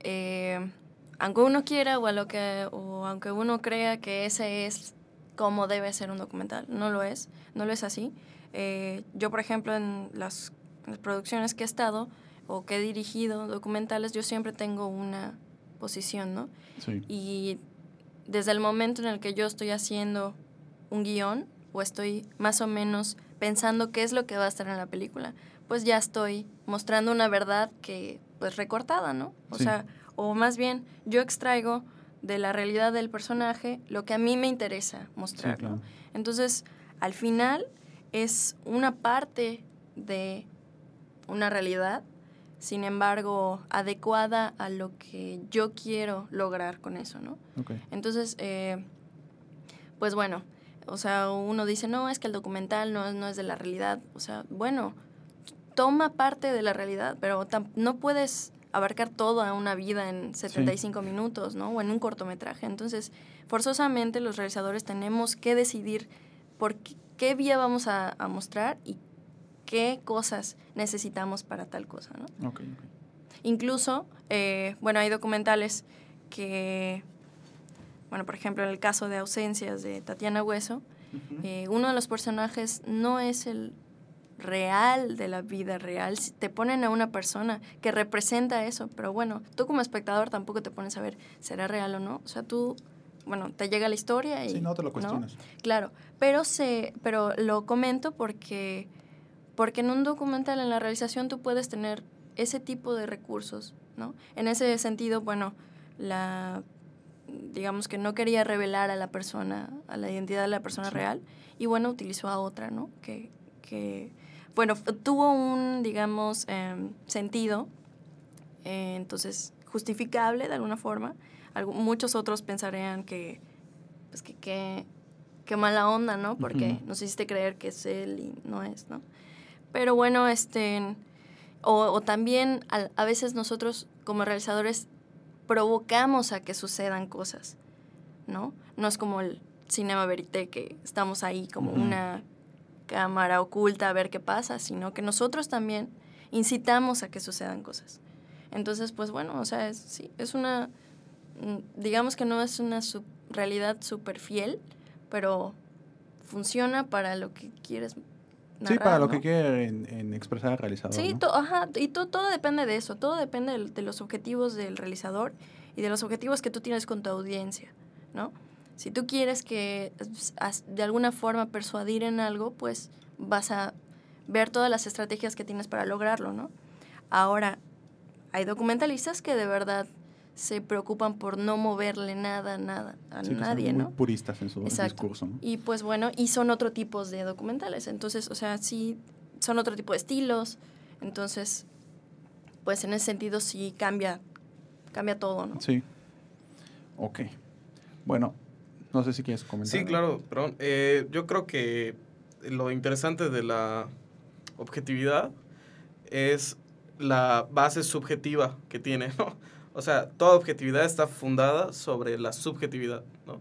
S3: Eh, aunque uno quiera o, a lo que, o aunque uno crea que ese es como debe ser un documental, no lo es, no lo es así. Eh, yo, por ejemplo, en las, en las producciones que he estado o que he dirigido documentales, yo siempre tengo una posición, ¿no?
S1: Sí.
S3: Y desde el momento en el que yo estoy haciendo un guion o estoy más o menos pensando qué es lo que va a estar en la película, pues ya estoy mostrando una verdad que pues recortada, ¿no? O
S1: Sí.
S3: sea, o más bien yo extraigo de la realidad del personaje lo que a mí me interesa mostrar,
S1: Sí, claro.
S3: ¿no? Entonces, al final es una parte de una realidad, sin embargo, adecuada a lo que yo quiero lograr con eso, ¿no? Entonces, eh, pues bueno, o sea, uno dice, no, es que el documental no, es- no es de la realidad. O sea, bueno, toma parte de la realidad, pero no puedes abarcar toda una vida en 75 minutos, ¿no? O en un cortometraje. Entonces, forzosamente los realizadores tenemos que decidir por qué, qué vía vamos a, a mostrar y qué cosas necesitamos para tal cosa, ¿no?
S1: Ok, ok.
S3: Incluso, eh, bueno, hay documentales que, bueno, por ejemplo, en el caso de Ausencias de Tatiana Hueso, eh, uno de los personajes no es el real de la vida real. Te ponen a una persona que representa eso, pero bueno, tú como espectador tampoco te pones a ver, ¿será real o no? O sea, tú, bueno, te llega la historia y...
S1: Sí, no te lo cuestionas.
S3: Claro, pero, se, pero lo comento porque, porque en un documental, en la realización, tú puedes tener ese tipo de recursos, ¿no? En ese sentido, bueno, la digamos que no quería revelar a la persona, a la identidad de la persona
S1: Sí.
S3: real, y bueno, utilizó a otra, ¿no? Que, que bueno, tuvo un, digamos, em, sentido, eh, entonces, justificable de alguna forma. Algu- muchos otros pensarían que, pues que, que, qué mala onda, ¿no? Porque
S1: Ujú.
S3: nos hiciste creer que es él y no es, ¿no? Pero bueno, este, o, o también al- a veces nosotros como realizadores provocamos a que sucedan cosas, ¿no? No es como el cinema verité que estamos ahí como
S1: Ujú.
S3: una cámara oculta a ver qué pasa, sino que nosotros también incitamos a que sucedan cosas. Entonces, pues bueno, o sea, es, sí, es una, digamos que no es una sub- realidad súper fiel, pero funciona para lo que quieres
S1: Sí,
S3: narrar,
S1: para lo
S3: ¿no?
S1: que quiere en, expresar el realizador.
S3: Sí,
S1: ¿no?
S3: to- ajá, y to- todo depende de eso, todo depende del- de, los objetivos del realizador y de los objetivos que tú tienes con tu audiencia, ¿no? Si tú quieres que s- as- de alguna forma persuadir en algo, pues vas a ver todas las estrategias que tienes para lograrlo, ¿no? Ahora, hay documentalistas que de verdad se preocupan por no moverle nada, nada a
S1: Sí, que son
S3: nadie,
S1: muy
S3: ¿no?
S1: puristas en su
S3: Exacto.
S1: discurso. ¿no?
S3: Y pues bueno, y son otro tipos de documentales. Entonces, o sea, sí, son otro tipo de estilos. Entonces, pues en ese sentido sí cambia, cambia todo, ¿no?
S1: Sí. Ok. Bueno, no sé si quieres comentar.
S2: Sí, claro, perdón. Eh, yo creo que lo interesante de la objetividad es la base subjetiva que tiene, ¿no? O sea, toda objetividad está fundada sobre la subjetividad, ¿no?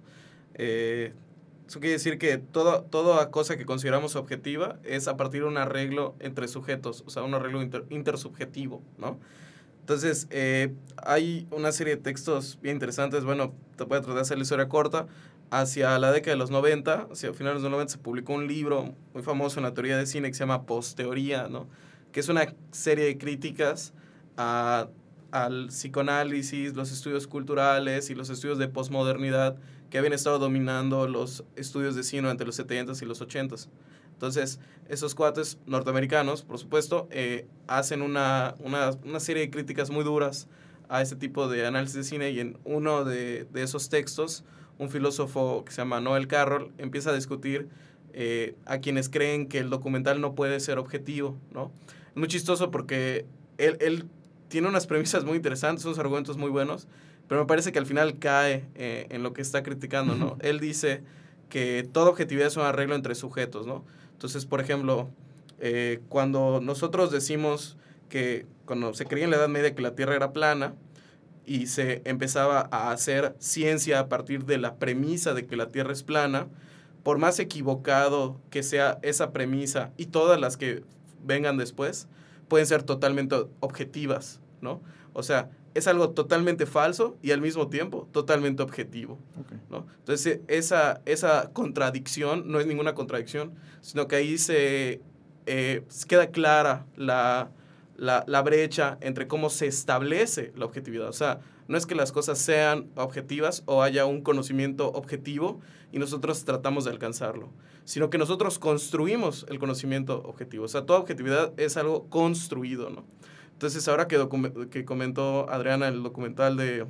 S2: Eh, eso quiere decir que todo, toda cosa que consideramos objetiva es a partir de un arreglo entre sujetos, o sea, un arreglo inter- intersubjetivo, ¿no? Entonces, eh, hay una serie de textos bien interesantes. Bueno, te voy a tratar de hacer la historia corta. Hacia la década de los 90, hacia finales de los 90, se publicó un libro muy famoso en la teoría de cine que se llama Posteoría, ¿no? Que es una serie de críticas a al psicoanálisis, los estudios culturales y los estudios de posmodernidad que habían estado dominando los estudios de cine entre los 70s y los 80s. Entonces, esos cuates norteamericanos, por supuesto, eh, hacen una, una, una, serie de críticas muy duras a este tipo de análisis de cine y en uno de, de esos textos, un filósofo que se llama Noel Carroll empieza a discutir eh, a quienes creen que el documental no puede ser objetivo, ¿no? Muy chistoso porque él, él tiene unas premisas muy interesantes, unos argumentos muy buenos, pero me parece que al final cae eh, en lo que está criticando, ¿no? Él dice que toda objetividad es un arreglo entre sujetos, ¿no? Entonces, por ejemplo, eh, cuando nosotros decimos que cuando se creía en la Edad Media que la Tierra era plana y se empezaba a hacer ciencia a partir de la premisa de que la Tierra es plana, por más equivocado que sea esa premisa y todas las que vengan después, pueden ser totalmente objetivas, ¿no? O sea, es algo totalmente falso y al mismo tiempo totalmente objetivo. ¿no? Entonces, esa, esa contradicción no es ninguna contradicción, sino que ahí se eh, queda clara la, la, la, brecha entre cómo se establece la objetividad. O sea, no es que las cosas sean objetivas o haya un conocimiento objetivo y nosotros tratamos de alcanzarlo, sino que nosotros construimos el conocimiento objetivo. O sea, toda objetividad es algo construido, ¿no? Entonces, ahora que, que comentó Adriana el documental de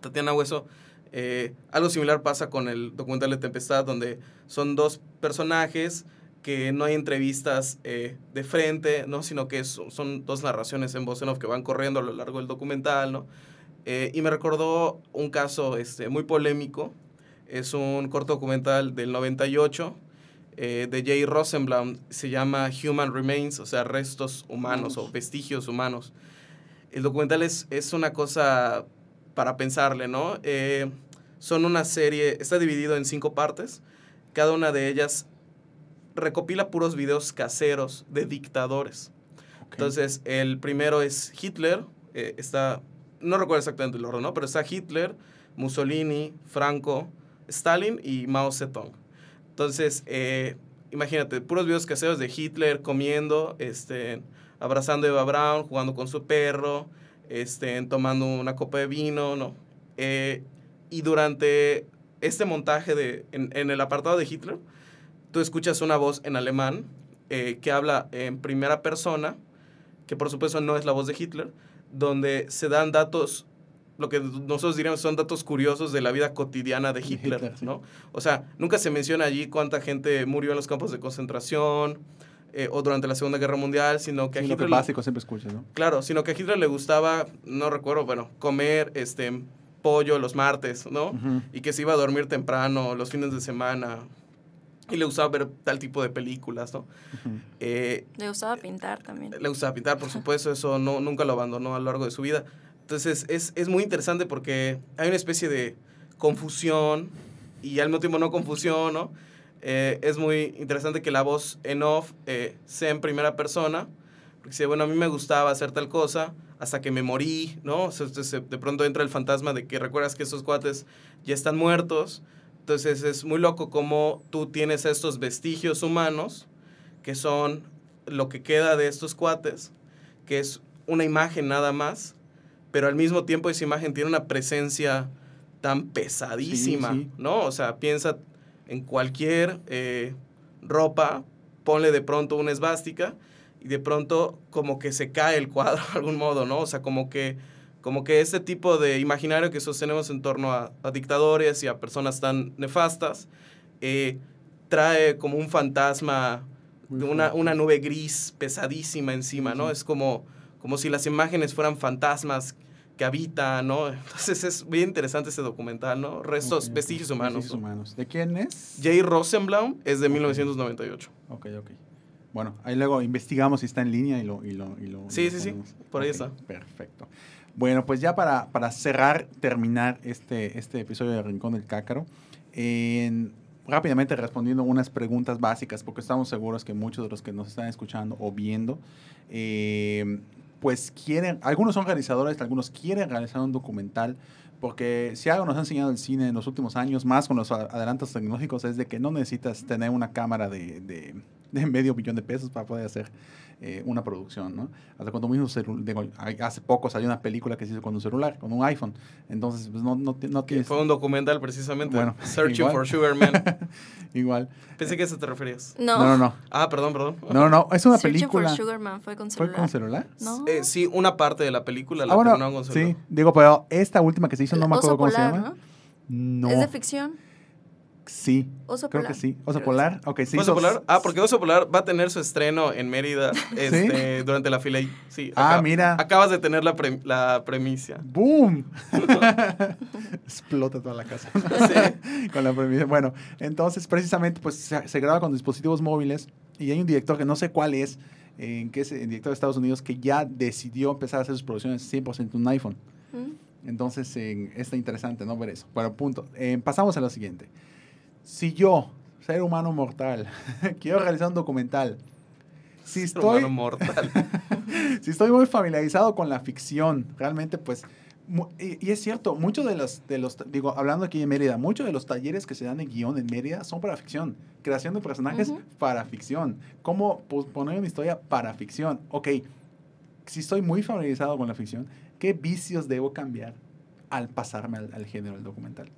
S2: Tatiana Hueso, eh, algo similar pasa con el documental de Tempestad, donde son dos personajes que no hay entrevistas eh, de frente, ¿no? sino que son dos narraciones en voz en off que van corriendo a lo largo del documental. ¿no? Eh, y me recordó un caso este, muy polémico. Es un corto documental del 98 eh, de Jay Rosenblum se llama Human Remains, o sea, restos humanos o vestigios humanos. El documental es, es una cosa para pensarle, ¿no? Eh, son una serie, está dividido en cinco partes. Cada una de ellas recopila puros videos caseros de dictadores. Entonces, el primero es Hitler, eh, está, no recuerdo exactamente el orden, ¿no? Pero está Hitler, Mussolini, Franco, Stalin y Mao Zedong. Entonces, eh, imagínate, puros videos caseros de Hitler comiendo, este, abrazando Eva Braun, jugando con su perro, este, tomando una copa de vino, ¿no? Eh, y durante este montaje de, en, el apartado de Hitler, tú escuchas una voz en alemán eh, que habla en primera persona, que por supuesto no es la voz de Hitler, donde se dan datos lo que nosotros diríamos son datos curiosos de la vida cotidiana de Hitler, ¿no? O sea, nunca se menciona allí cuánta gente murió en los campos de concentración eh, o durante la Segunda Guerra Mundial, sino que a
S1: Hitler... Lo que básico siempre escuchas, ¿no?
S2: Claro, sino que a Hitler le gustaba, no recuerdo, bueno, comer este pollo los martes, ¿no? Y que se iba a dormir temprano los fines de semana. Y le gustaba ver tal tipo de películas, ¿no?
S3: Eh, le gustaba pintar también.
S2: Le gustaba pintar, por supuesto, eso no, nunca lo abandonó a lo largo de su vida. Entonces es, es muy interesante porque hay una especie de confusión y al mismo tiempo no confusión, ¿no? Eh, es muy interesante que la voz en off eh, sea en primera persona, porque dice, bueno, a mí me gustaba hacer tal cosa hasta que me morí, ¿no? Entonces, de pronto entra el fantasma de que recuerdas que esos cuates ya están muertos. Entonces es muy loco cómo tú tienes estos vestigios humanos, que son lo que queda de estos cuates, que es una imagen nada más, pero al mismo tiempo esa imagen tiene una presencia tan pesadísima, ¿no? O sea, piensa en cualquier eh, ropa, ponle de pronto una esvástica y de pronto como que se cae el cuadro de algún modo, ¿no? O sea, como que, como que ese tipo de imaginario que sostenemos en torno a, dictadores y a personas tan nefastas, eh, trae como un fantasma, una, una, nube gris pesadísima encima, ¿no? Es como, como si las imágenes fueran fantasmas que habita, ¿no? Entonces es bien interesante ese documental, ¿no? Restos, vestigios humanos.
S1: Vestigios humanos. ¿De quién es?
S2: Jay Rosenblum es de 1998.
S1: Ok, ok. Bueno, ahí luego investigamos si está en línea y lo... Y lo, y lo
S2: sí, sí, sí, por ahí está.
S1: Perfecto. Bueno, pues ya para, para cerrar, terminar este, este episodio de Rincón del Cácaro, rápidamente respondiendo unas preguntas básicas, porque estamos seguros que muchos de los que nos están escuchando o viendo eh, pues quieren, algunos son realizadores, algunos quieren realizar un documental, porque si algo nos ha enseñado el cine en los últimos años, más con los adelantos tecnológicos, es de que no necesitas tener una cámara de, de medio millón de pesos para poder hacer eh, una producción, ¿no? Hasta cuando mismo digo, hace poco salió una película que se hizo con un celular, con un iPhone. Entonces, pues no, no, no
S2: Que
S1: tienes...
S2: fue un documental precisamente.
S1: Bueno,
S2: Searching
S1: igual.
S2: for Sugar Man.
S1: Igual.
S2: Pensé que a eso te referías.
S3: No.
S1: No, no, no.
S2: Ah, perdón, perdón.
S1: No, no, no. Es una
S3: Searching
S1: película.
S3: for Sugar Man fue con
S1: ¿Fue
S3: celular.
S1: con celular?
S3: No.
S2: Eh, sí, una parte de la película la
S1: Ah, bueno,
S2: terminaron con celular.
S1: sí. Digo, pero esta última que se hizo, no me
S3: Oso
S1: acuerdo cómo se
S3: Polar,
S1: llama.
S3: ¿no?
S1: No.
S3: Es de ficción.
S1: Sí.
S3: Oso
S1: Creo
S3: Polar.
S1: que sí. Oso
S2: Creo
S1: Polar. Ok, sí.
S2: ¿Oso Polar? Ah, porque Oso Polar va a tener su estreno en Mérida este, durante la fila. Sí,
S1: Ah, mira.
S2: Acabas de tener la, pre- la premisa.
S1: ¡Boom! Explota toda la casa. con la premisa. Bueno, entonces precisamente pues se, se graba con dispositivos móviles y hay un director que no sé cuál es, eh, que es el director de Estados Unidos, que ya decidió empezar a hacer sus producciones 100% en un iPhone.
S3: ¿Mm?
S1: Entonces eh, está interesante, ¿no? Ver eso. Bueno, punto. Eh, pasamos a lo siguiente. Si yo, ser humano mortal, quiero realizar un documental, si
S2: Ser
S1: estoy,
S2: humano mortal.
S1: si estoy muy familiarizado con la ficción, realmente pues, y, y es cierto, muchos de los, de los, digo, hablando aquí de Mérida, muchos de los talleres que se dan en guion en Mérida son para ficción, creación de personajes para ficción, cómo poner una historia para ficción. Ok, si estoy muy familiarizado con la ficción, ¿qué vicios debo cambiar al pasarme al, al género del documental?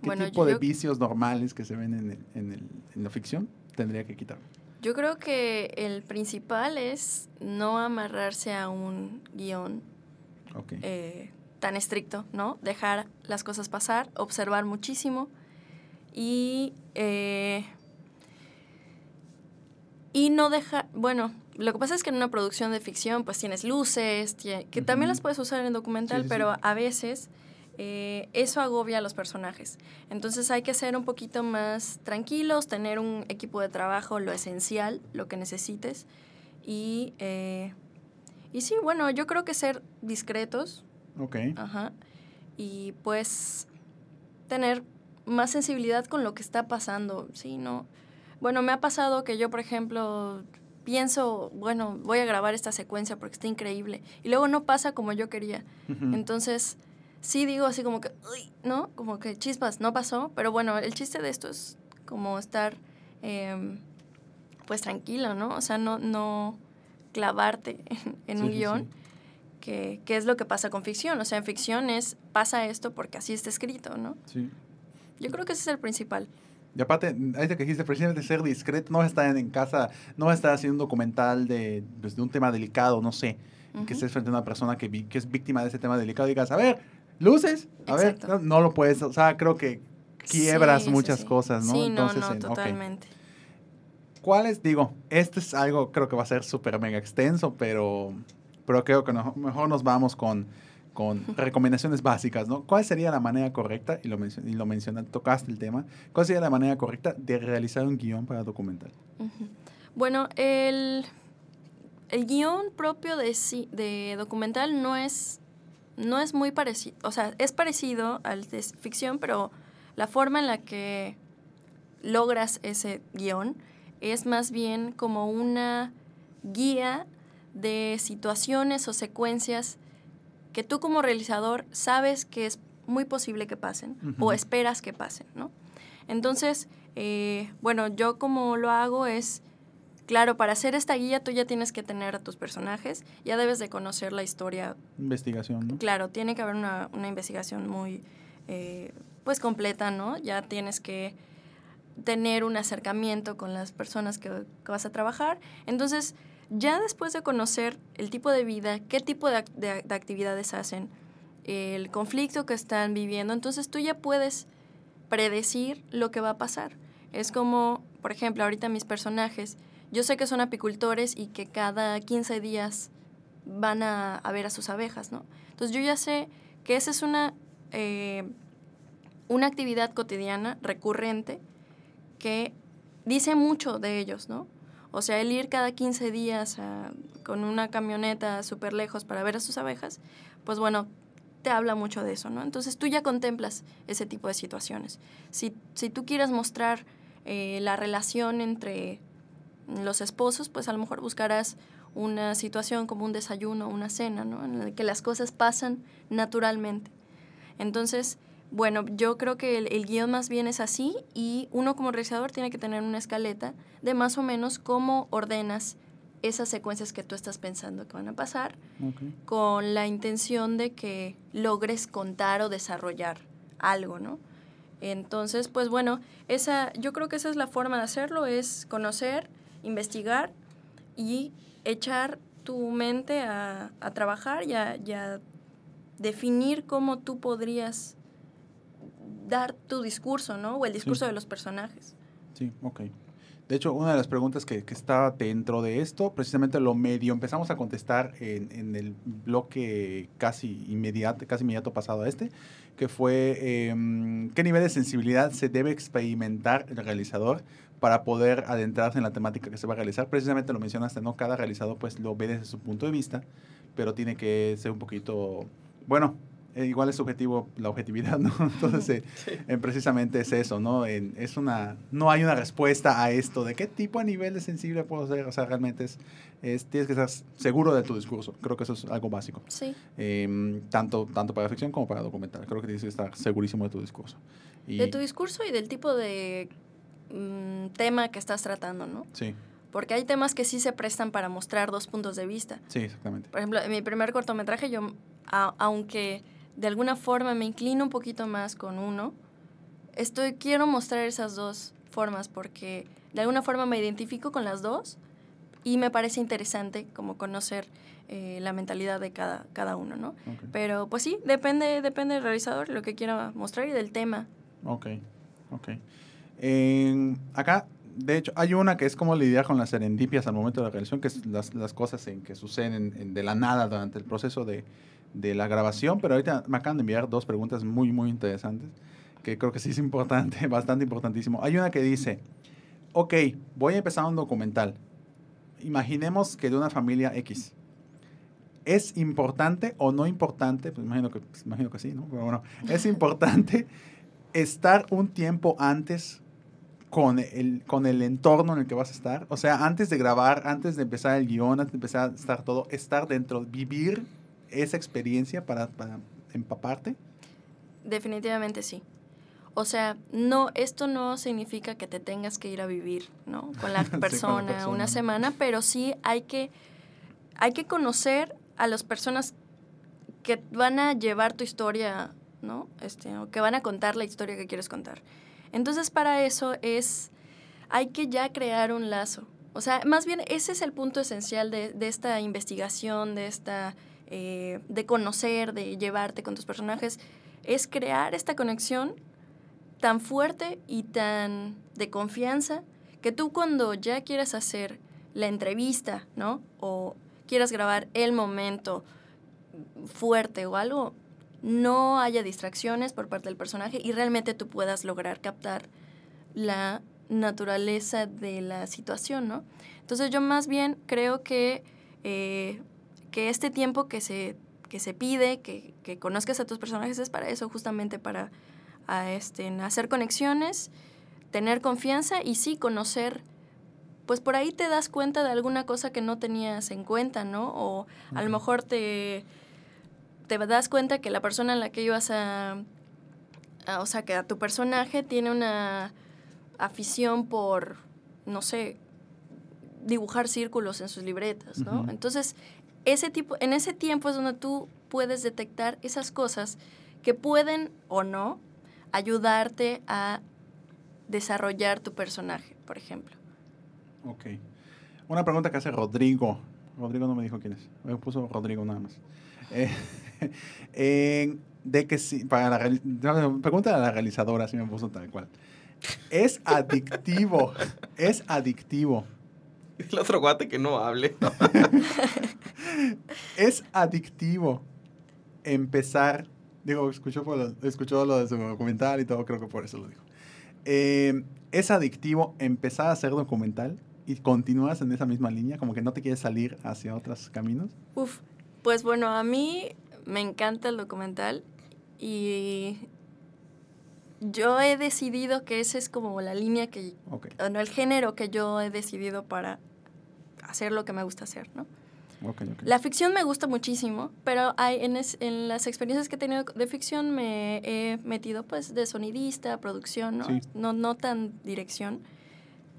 S1: ¿Qué
S3: Bueno,
S1: tipo de vicios normales que se ven en, el- en, el- en la ficción tendría que quitar?
S3: Yo creo que el principal es no amarrarse a un
S1: guion
S3: eh, tan estricto, ¿no? Dejar las cosas pasar, observar muchísimo y, eh, y no dejar, bueno, lo que pasa es que en una producción de ficción pues tienes luces, que también las puedes usar en documental,
S1: Sí, sí,
S3: pero
S1: sí.
S3: a veces eh, eso agobia a los personajes. Entonces hay que ser un poquito más tranquilos, tener un equipo de trabajo, lo esencial, lo que necesites. Y, eh, y sí, bueno, yo creo que ser discretos,
S1: Ok.
S3: Ajá. Y pues tener más sensibilidad con lo que está pasando, ¿sí? ¿No? Bueno, me ha pasado que yo, por ejemplo, pienso, bueno, voy a grabar esta secuencia porque está increíble. Y luego no pasa como yo quería. Entonces, sí digo así como que, uy, ¿no? Como que chispas, no pasó. Pero bueno, el chiste de esto es como estar, em, pues tranquilo, ¿no? O sea, no, no clavarte en, en
S1: Sí,
S3: un guion
S1: sí.
S3: que, que es lo que pasa con ficción. O sea, en ficción es, pasa esto porque así está escrito, ¿no?
S1: Sí.
S3: Yo creo que ese es el principal.
S1: Y aparte, ahorita que dijiste, precisamente ser discreto, no estar en casa, no estar haciendo un documental de, pues, de un tema delicado, no sé, que estés frente a una persona que, que es víctima de ese tema delicado y digas, a ver, luces, a ver, no, no lo puedes, o sea, creo que quiebras
S3: Sí,
S1: muchas
S3: sí.
S1: cosas, ¿no?
S3: Sí,
S1: Entonces,
S3: no, no,
S1: en-
S3: totalmente.
S1: ¿Cuáles? Digo, este es algo, creo que va a ser súper mega extenso, pero, pero creo que no- mejor nos vamos con, con recomendaciones básicas, ¿no? ¿Cuál sería la manera correcta, y lo, y lo mencionaste, tocaste el tema, cuál sería la manera correcta de realizar un guion para documental?
S3: Bueno, el, el guion propio de, de documental no es, no es muy parecido, o sea, es parecido al de ficción, pero la forma en la que logras ese guion es más bien como una guía de situaciones o secuencias que tú como realizador sabes que es muy posible que pasen o esperas que pasen, ¿no? Entonces, eh, bueno, yo como lo hago es, claro, para hacer esta guía tú ya tienes que tener a tus personajes, ya debes de conocer la historia
S1: Investigación, ¿no?
S3: Claro, tiene que haber una, una investigación muy, eh, pues, completa, ¿no? Ya tienes que tener un acercamiento con las personas que, que vas a trabajar. Entonces, ya después de conocer el tipo de vida, qué tipo de, de- de actividades hacen, el conflicto que están viviendo, entonces tú ya puedes predecir lo que va a pasar. Es como, por ejemplo, ahorita mis personajes, yo sé que son apicultores y que cada 15 días van a, a ver a sus abejas, ¿no? Entonces yo ya sé que esa es una, eh, una actividad cotidiana, recurrente, que dice mucho de ellos, ¿no? O sea, el ir cada 15 días a- con una camioneta súper lejos para ver a sus abejas, pues bueno, te habla mucho de eso, ¿no? Entonces tú ya contemplas ese tipo de situaciones. Si, si tú quieres mostrar eh, la relación entre los esposos, pues a lo mejor buscarás una situación como un desayuno, una cena, ¿no? En la que las cosas pasan naturalmente. Entonces, bueno, yo creo que el, el, guion más bien es así y uno como realizador tiene que tener una escaleta de más o menos cómo ordenas esas secuencias que tú estás pensando que van a pasar con la intención de que logres contar o desarrollar algo, ¿no? Entonces, pues bueno, esa, yo creo que esa es la forma de hacerlo, es conocer, investigar y echar tu mente a, a trabajar y a, y a definir cómo tú podrías dar tu discurso, ¿no? O el discurso de los personajes.
S1: Sí, ok. De hecho, una de las preguntas que, que está dentro de esto, precisamente lo medio empezamos a contestar en, en el bloque casi inmediato, casi inmediato pasado a este, que fue em, qué nivel de sensibilidad se debe experimentar el realizador para poder adentrarse en la temática que se va a realizar. Precisamente lo mencionaste, ¿no? Cada realizador pues lo ve desde su punto de vista, pero tiene que ser un poquito, bueno, eh, igual es subjetivo la objetividad, ¿no? Entonces, eh, eh, precisamente es eso, ¿no? En- es una, no hay una respuesta a esto de qué tipo de nivel de sensible puedo ser, o sea, realmente es, es tienes que estar seguro de tu discurso, creo que eso es algo básico,
S3: Sí.
S1: Em, tanto, tanto para ficción como para documental, creo que tienes que estar segurísimo de tu discurso. Y,
S3: De tu discurso y del tipo de mm, tema que estás tratando, ¿no?
S1: Sí,
S3: Porque hay temas que sí se prestan para mostrar dos puntos de vista.
S1: sí, exactamente.
S3: Por ejemplo, en mi primer cortometraje, yo, a- aunque de alguna forma me inclino un poquito más con uno, estoy, quiero mostrar esas dos formas porque de alguna forma me identifico con las dos y me parece interesante como conocer eh, la mentalidad de cada, cada uno, ¿no?
S1: Ok.
S3: Pero pues sí, depende, depende del realizador, lo que quiera mostrar y del tema.
S1: Ok, ok. Acá, de hecho, hay una que es como lidiar con las serendipias al momento de la realización, que es las, cosas en que suceden en- de la nada durante el proceso de, de la grabación, pero ahorita me acaban de enviar dos preguntas muy, muy interesantes, que creo que sí es importante, bastante importantísimo. Hay una que dice, ok, voy a empezar un documental. Imaginemos que de una familia X. ¿Es importante o no importante? Pues imagino que, pues, imagino que sí, ¿no? Pero bueno, es importante estar un tiempo antes con el, con el entorno en el que vas a estar. O sea, antes de grabar, antes de empezar el guion, antes de empezar a estar todo, estar dentro, vivir esa experiencia para, para empaparte.
S3: Definitivamente sí. O sea, no, esto no significa que te tengas que ir a vivir, ¿no? Con la
S1: Sí, con la
S3: persona,
S1: persona.
S3: una semana, pero sí hay que, hay que conocer a las personas que van a llevar tu historia, ¿no? Este, o que van a contar la historia que quieres contar. Entonces, para eso es, hay que ya crear un lazo. O sea, más bien ese es el punto esencial de, esta investigación, de esta, eh, de conocer, de llevarte con tus personajes, es crear esta conexión tan fuerte y tan de confianza que tú cuando ya quieras hacer la entrevista, ¿no? O quieras grabar el momento fuerte o algo, no haya distracciones por parte del personaje y realmente tú puedas lograr captar la naturaleza de la situación, ¿no? Entonces yo más bien creo que, eh, que este tiempo que se, que se pide, que, que conozcas a tus personajes es para eso, justamente para a, este, hacer conexiones, tener confianza y sí conocer, pues por ahí te das cuenta de alguna cosa que no tenías en cuenta, ¿no? O a lo mejor te, te das cuenta que la persona en la que ibas a, a- o sea, que a tu personaje tiene una afición por, no sé, dibujar círculos en sus libretas, ¿no? Entonces, ese tipo, en ese tiempo es donde tú puedes detectar esas cosas que pueden o no ayudarte a desarrollar tu personaje, por ejemplo.
S1: Ok. Una pregunta que hace Rodrigo. Rodrigo no me dijo quién es. Me puso Rodrigo nada más. Eh, en- de que si, para la pregunta a la realizadora, si me puso tal cual. Es adictivo, es adictivo,
S2: El otro guate que no hable.
S1: es adictivo empezar, digo, escuchó, por lo, escuchó lo de su documental y todo, creo que por eso lo dijo. Eh, es adictivo empezar a hacer documental y continúas en esa misma línea, como que no te quieres salir hacia otros caminos.
S3: Uf, pues bueno, a mí me encanta el documental y yo he decidido que esa es como la línea que,
S1: Ok.
S3: o no, el género que yo he decidido para hacer lo que me gusta hacer, ¿no? La ficción me gusta muchísimo, pero hay, en, es- en las experiencias que he tenido de ficción me he metido pues de sonidista, producción, ¿no?
S1: Sí.
S3: No, no tan dirección.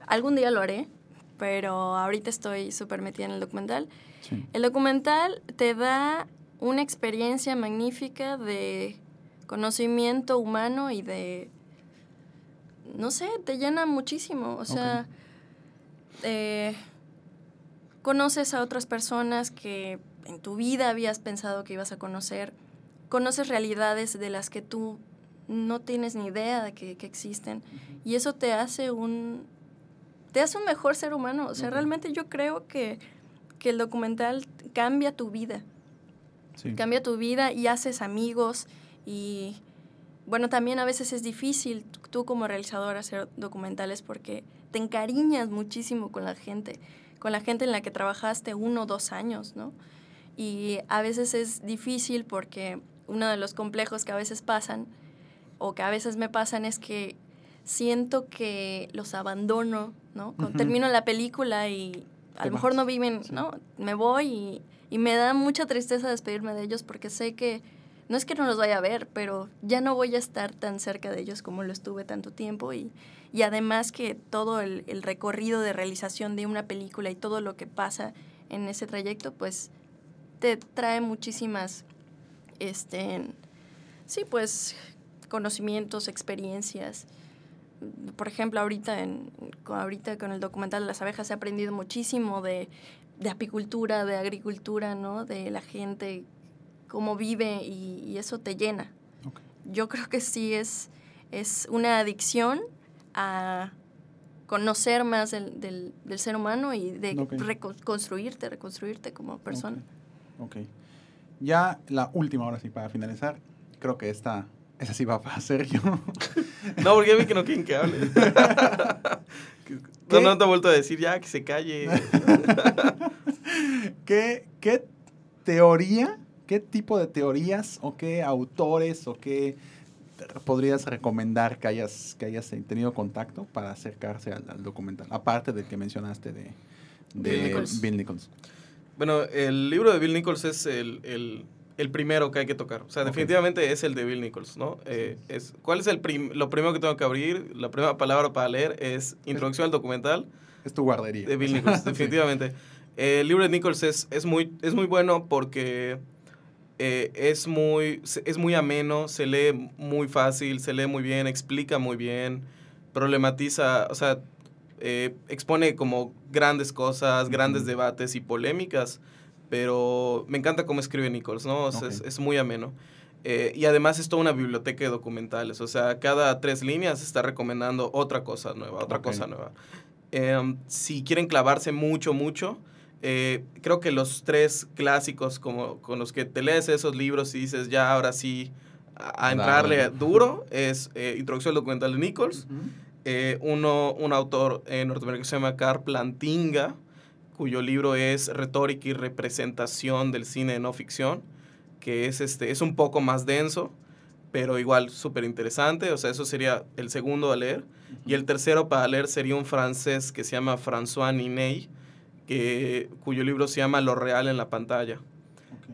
S3: Algún día lo haré, pero ahorita estoy súper metida en el documental.
S1: Sí.
S3: El documental te da una experiencia magnífica de conocimiento humano y de, no sé, te llena muchísimo. O sea, eh, conoces a otras personas que en tu vida habías pensado que ibas a conocer, conoces realidades de las que tú no tienes ni idea de que, que existen y eso te hace un te hace un mejor ser humano. O sea, realmente yo creo que, que el documental cambia tu vida
S1: Sí.
S3: cambia tu vida y haces amigos y bueno, también a veces es difícil tú como realizador hacer documentales porque te encariñas muchísimo con la gente, con la gente en la que trabajaste uno o dos años, ¿no? Y a veces es difícil porque uno de los complejos que a veces pasan o que a veces me pasan es que siento que los abandono, ¿no?
S1: Ujú.
S3: termino la película y a lo mejor no viven,
S1: Sí.
S3: ¿no? Me voy y, y me da mucha tristeza despedirme de ellos porque sé que no es que no los vaya a ver, pero ya no voy a estar tan cerca de ellos como lo estuve tanto tiempo y, y además que todo el, el recorrido de realización de una película y todo lo que pasa en ese trayecto, pues te trae muchísimas, este, sí, pues conocimientos, experiencias. Por ejemplo, ahorita, en, ahorita con el documental de las abejas he aprendido muchísimo de, de apicultura, de agricultura, ¿no? De la gente, cómo vive y, y eso te llena. Yo creo que sí es, es una adicción a conocer más del, del, del ser humano y de reconstruirte, reconstruirte como persona.
S1: Ok. Ya la última, ahora sí, para finalizar. Creo que esta, esa sí va para Sergio.
S2: No, porque vi que no quieren que hable.
S1: ¿Qué?
S2: no, no te he vuelto a decir ya que se calle.
S1: ¿Qué, ¿Qué teoría, qué tipo de teorías o qué autores o qué podrías recomendar que hayas, que hayas tenido contacto para acercarse al, al documental? Aparte del que mencionaste de, de
S3: Bill Nichols.
S1: Bill Nichols.
S2: Bueno, el libro de Bill Nichols es el, el- el primero que hay que tocar. O sea, definitivamente es el de Bill Nichols, ¿no? Eh, es, ¿Cuál es el prim- lo primero que tengo que abrir? La primera palabra para leer es Introducción al documental
S1: Es tu guardería.
S2: de Bill Nichols,
S1: Sí.
S2: definitivamente. Eh, el libro de Nichols es, es, muy, es muy bueno porque eh, es, muy, es muy ameno, se lee muy fácil, se lee muy bien, explica muy bien, problematiza, o sea, eh, expone como grandes cosas, grandes debates y polémicas, pero me encanta cómo escribe Nichols, ¿no? O sea, es,
S1: Ok.
S2: es muy ameno. Eh, y además es toda una biblioteca de documentales, o sea, cada tres líneas está recomendando otra cosa nueva, otra
S1: Ok.
S2: cosa nueva. Em, si quieren clavarse mucho, mucho, eh, creo que los tres clásicos como, con los que te lees esos libros y dices, ya ahora sí, a, a entrarle
S1: Dale.
S2: duro, es eh, Introducción al documental de Nichols.
S1: Ujú.
S2: Eh, uno, un autor eh, norteamericano que se llama Carl Plantinga, cuyo libro es Retórica y representación del cine de no ficción, que es, este, es un poco más denso, pero igual súper interesante. O sea, eso sería el segundo a leer. Y el tercero para leer sería un francés que se llama François Niney, que, cuyo libro se llama Lo real en la pantalla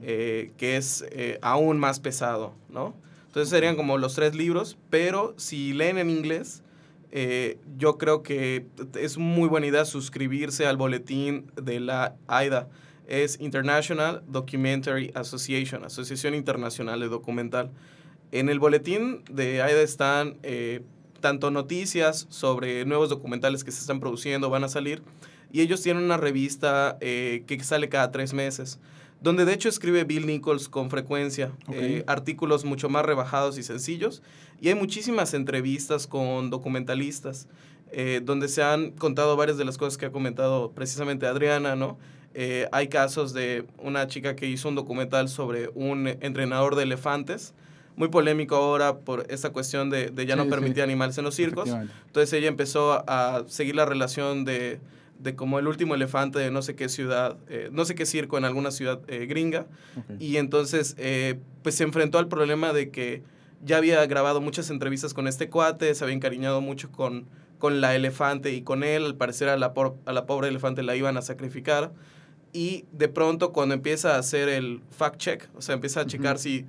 S2: eh, que es eh, aún más pesado, ¿no? Entonces serían como los tres libros, pero si leen en inglés, eh, yo creo que es muy buena idea suscribirse al boletín de la AIDA. Es International Documentary Association, Asociación Internacional de Documental. En el boletín de AIDA están eh, tanto noticias sobre nuevos documentales que se están produciendo, van a salir, y ellos tienen una revista eh, que sale cada tres meses donde de hecho escribe Bill Nichols con frecuencia,
S1: Ok.
S2: eh, artículos mucho más rebajados y sencillos, y hay muchísimas entrevistas con documentalistas, eh, donde se han contado varias de las cosas que ha comentado precisamente Adriana, ¿no? Eh, hay casos de una chica que hizo un documental sobre un entrenador de elefantes, muy polémico ahora por esta cuestión de, de ya
S1: Sí,
S2: no
S1: sí.
S2: permitir animales en los circos. Entonces ella empezó a seguir la relación de, de como el último elefante de no sé qué ciudad, eh, no sé qué circo en alguna ciudad eh, gringa. Y entonces eh, pues se enfrentó al problema de que ya había grabado muchas entrevistas con este cuate, se había encariñado mucho con, con la elefante y con él, al parecer a la, por- a la pobre elefante la iban a sacrificar. y de pronto cuando empieza a hacer el fact check, o sea, empieza a checar si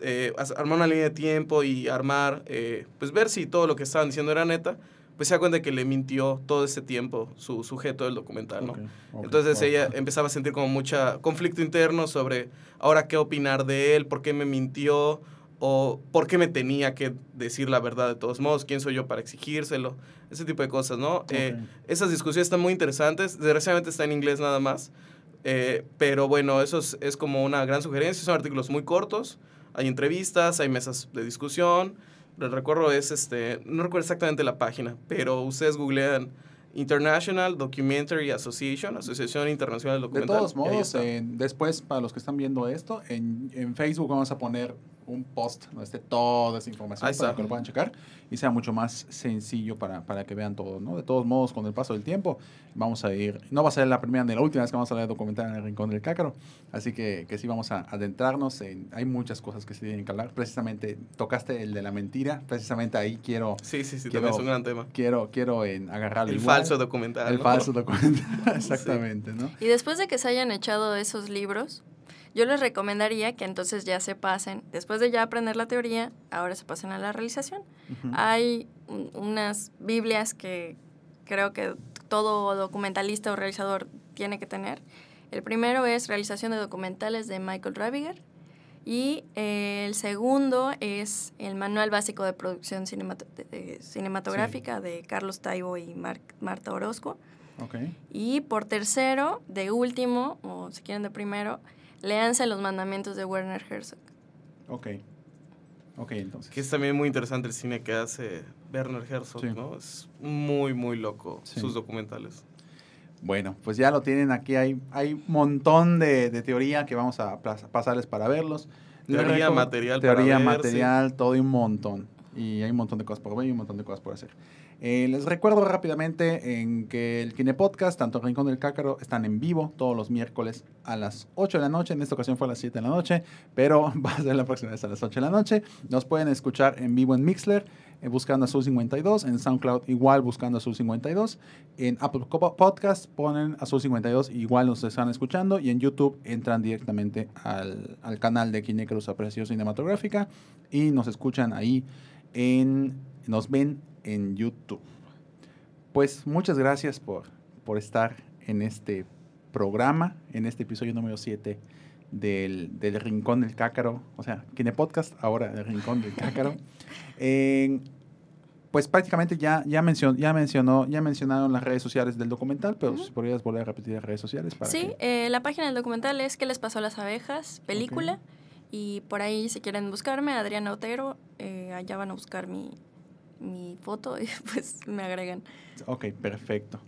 S2: eh, armar una línea de tiempo y armar, eh, pues ver si todo lo que estaban diciendo era neta, pues se da cuenta que le mintió todo ese tiempo su sujeto del documental, ¿no? Entonces ella empezaba a sentir como mucha conflicto interno sobre ahora qué opinar de él, por qué me mintió o por qué me tenía que decir la verdad de todos modos, quién soy yo para exigírselo, ese tipo de cosas, ¿no? Eh, esas discusiones están muy interesantes, desgraciadamente está en inglés nada más, eh, pero bueno, eso es, es como una gran sugerencia, son artículos muy cortos, hay entrevistas, hay mesas de discusión, el recuerdo es, este, no recuerdo exactamente la página, pero ustedes googlean International Documentary Association, Asociación Internacional
S1: De
S2: Documental.
S1: todos
S2: y ahí
S1: modos, en- después, para los que están viendo esto, en, en Facebook vamos a poner un post donde esté toda esa información para que lo puedan checar y sea mucho más sencillo para, para que vean todo, ¿no? De todos modos, con el paso del tiempo, vamos a ir, no va a ser la primera ni la última vez que vamos a leer documental en el Rincón del Cácaro, así que, que sí vamos a adentrarnos en, hay muchas cosas que se tienen que hablar, precisamente, tocaste el de la mentira, precisamente ahí quiero,
S2: Sí, sí, sí,
S1: quiero-
S2: también es un gran tema.
S1: quiero, quiero en agarrarlo
S2: El
S1: igual.
S2: falso documental.
S1: El
S2: ¿no?
S1: falso documental, exactamente, ¿no?
S3: Y después de que se hayan echado esos libros, yo les recomendaría que entonces ya se pasen, después de ya aprender la teoría, ahora se pasen a la realización.
S1: Ujú.
S3: Hay un- unas Biblias que creo que todo documentalista o realizador tiene que tener. El primero es Realización de Documentales de Michael Raviger y eh, el segundo es el Manual Básico de Producción Cinemato- de- de- Cinematográfica de Carlos Taibo y Mar- Marta Orozco.
S1: Ok.
S3: Y por tercero, de último, o si quieren de primero, léanse los mandamientos de Werner Herzog.
S1: Ok. Ok, entonces.
S2: Que es también muy interesante el cine que hace Werner Herzog,
S1: Sí.
S2: ¿no? Es muy, muy loco
S1: Sí.
S2: sus documentales.
S1: Bueno, pues ya lo tienen aquí. Hay, hay un montón de, de teoría que vamos a pasarles para verlos.
S2: Teoría, material para
S1: Teoría,
S2: ver,
S1: material, todo y un montón. Y hay un montón de cosas por ver y un montón de cosas por hacer. Eh, les recuerdo rápidamente en que el Kine Podcast, tanto el Rincón del Cácaro, están en vivo todos los miércoles a las 8 de la noche. En esta ocasión fue a las 7 de la noche, pero va a ser la próxima vez a las 8 de la noche. Nos pueden escuchar en vivo en Mixler, eh, buscando Azul 52, en SoundCloud igual buscando Azul 52, en Apple Podcast ponen Azul 52, igual nos están escuchando, y en YouTube entran directamente al, al canal de Kinecruz Aprecio Cinematográfica y nos escuchan ahí en, nos ven en YouTube. Pues muchas gracias por, por estar en este programa, en este episodio número 7 del, del Rincón del Cácaro, o sea, Kine Podcast, ahora el Rincón del Cácaro. Pues prácticamente ya, ya, mencionó, ya, mencionó, ya mencionaron las redes sociales del documental, pero si podrías volver a repetir las redes sociales para
S3: Sí,
S1: que-
S3: eh, la página del documental es ¿Qué les pasó a las abejas? Película. Y por ahí, si quieren buscarme, Adriana Otero, eh, allá van a buscar mi, mi foto y pues me agregan.
S1: Ok, perfecto.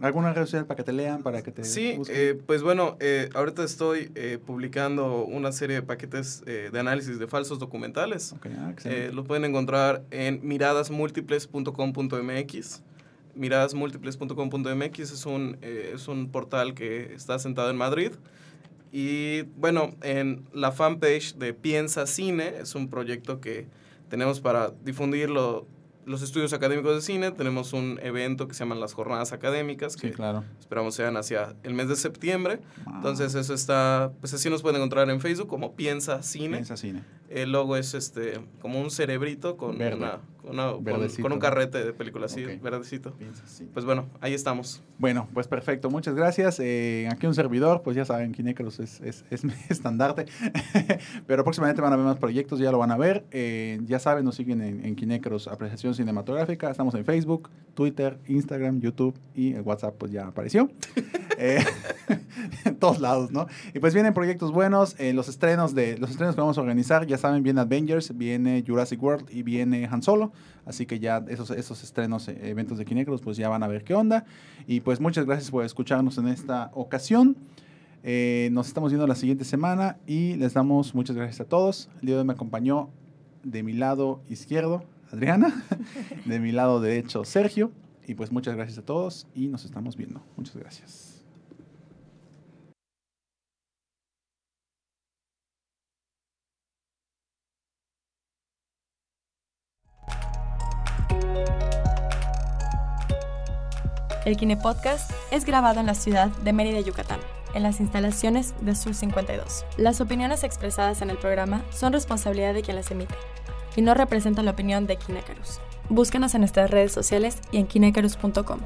S1: ¿Alguna red social para que te lean, para que te
S2: Sí, eh, pues bueno, eh, ahorita estoy eh, publicando una serie de paquetes eh, de análisis de falsos documentales.
S1: Ok, ah.
S2: Eh, lo pueden encontrar en miradasmúltiples.com.mx. Miradasmúltiples.com.mx es un, eh, es un portal que está sentado en Madrid. Y bueno, en la fanpage de Piensa Cine es un proyecto que tenemos para difundir lo- los estudios académicos de cine. Tenemos un evento que se llaman las Jornadas Académicas,
S1: sí,
S2: que
S1: claro.
S2: esperamos sean hacia el mes de septiembre. Entonces eso está, pues así nos pueden encontrar en Facebook como Piensa Cine.
S1: Piensa cine.
S2: El logo es este como un cerebrito con,
S1: Verde.
S2: una, con, una- con-
S1: Verdecito.
S2: con un carrete de película así,
S1: Ok.
S2: verdecito. Pues bueno, ahí estamos.
S1: Bueno, pues perfecto, muchas gracias. Eh, aquí un servidor, pues ya saben, Kinecros es, es, es mi estandarte. Pero próximamente van a ver más proyectos, ya lo van a ver. Eh, ya saben, nos siguen en, en Kinecros Apreciación Cinematográfica. Estamos en Facebook, Twitter, Instagram, YouTube y el WhatsApp, pues ya apareció. Eh, en todos lados, ¿no? Y pues vienen proyectos buenos. eh, los estrenos de los estrenos que vamos a organizar, ya saben, viene Avengers, viene Jurassic World y viene Han Solo. Así que ya esos, esos estrenos, eh, eventos de Kinecros, pues ya van a ver qué onda. Y pues muchas gracias por escucharnos en esta ocasión. Eh, nos estamos viendo la siguiente semana y les damos muchas gracias a todos. El día de hoy me acompañó de mi lado izquierdo Adriana, de mi lado derecho Sergio. Y pues muchas gracias a todos y nos estamos viendo. Muchas gracias.
S8: El Kine Podcast es grabado en la ciudad de Mérida, Yucatán. en las instalaciones de Sur 52. Las opiniones expresadas en el programa son responsabilidad de quien las emite y no representan la opinión de Kinecarus. Búscanos en nuestras redes sociales y en kinecarus.com.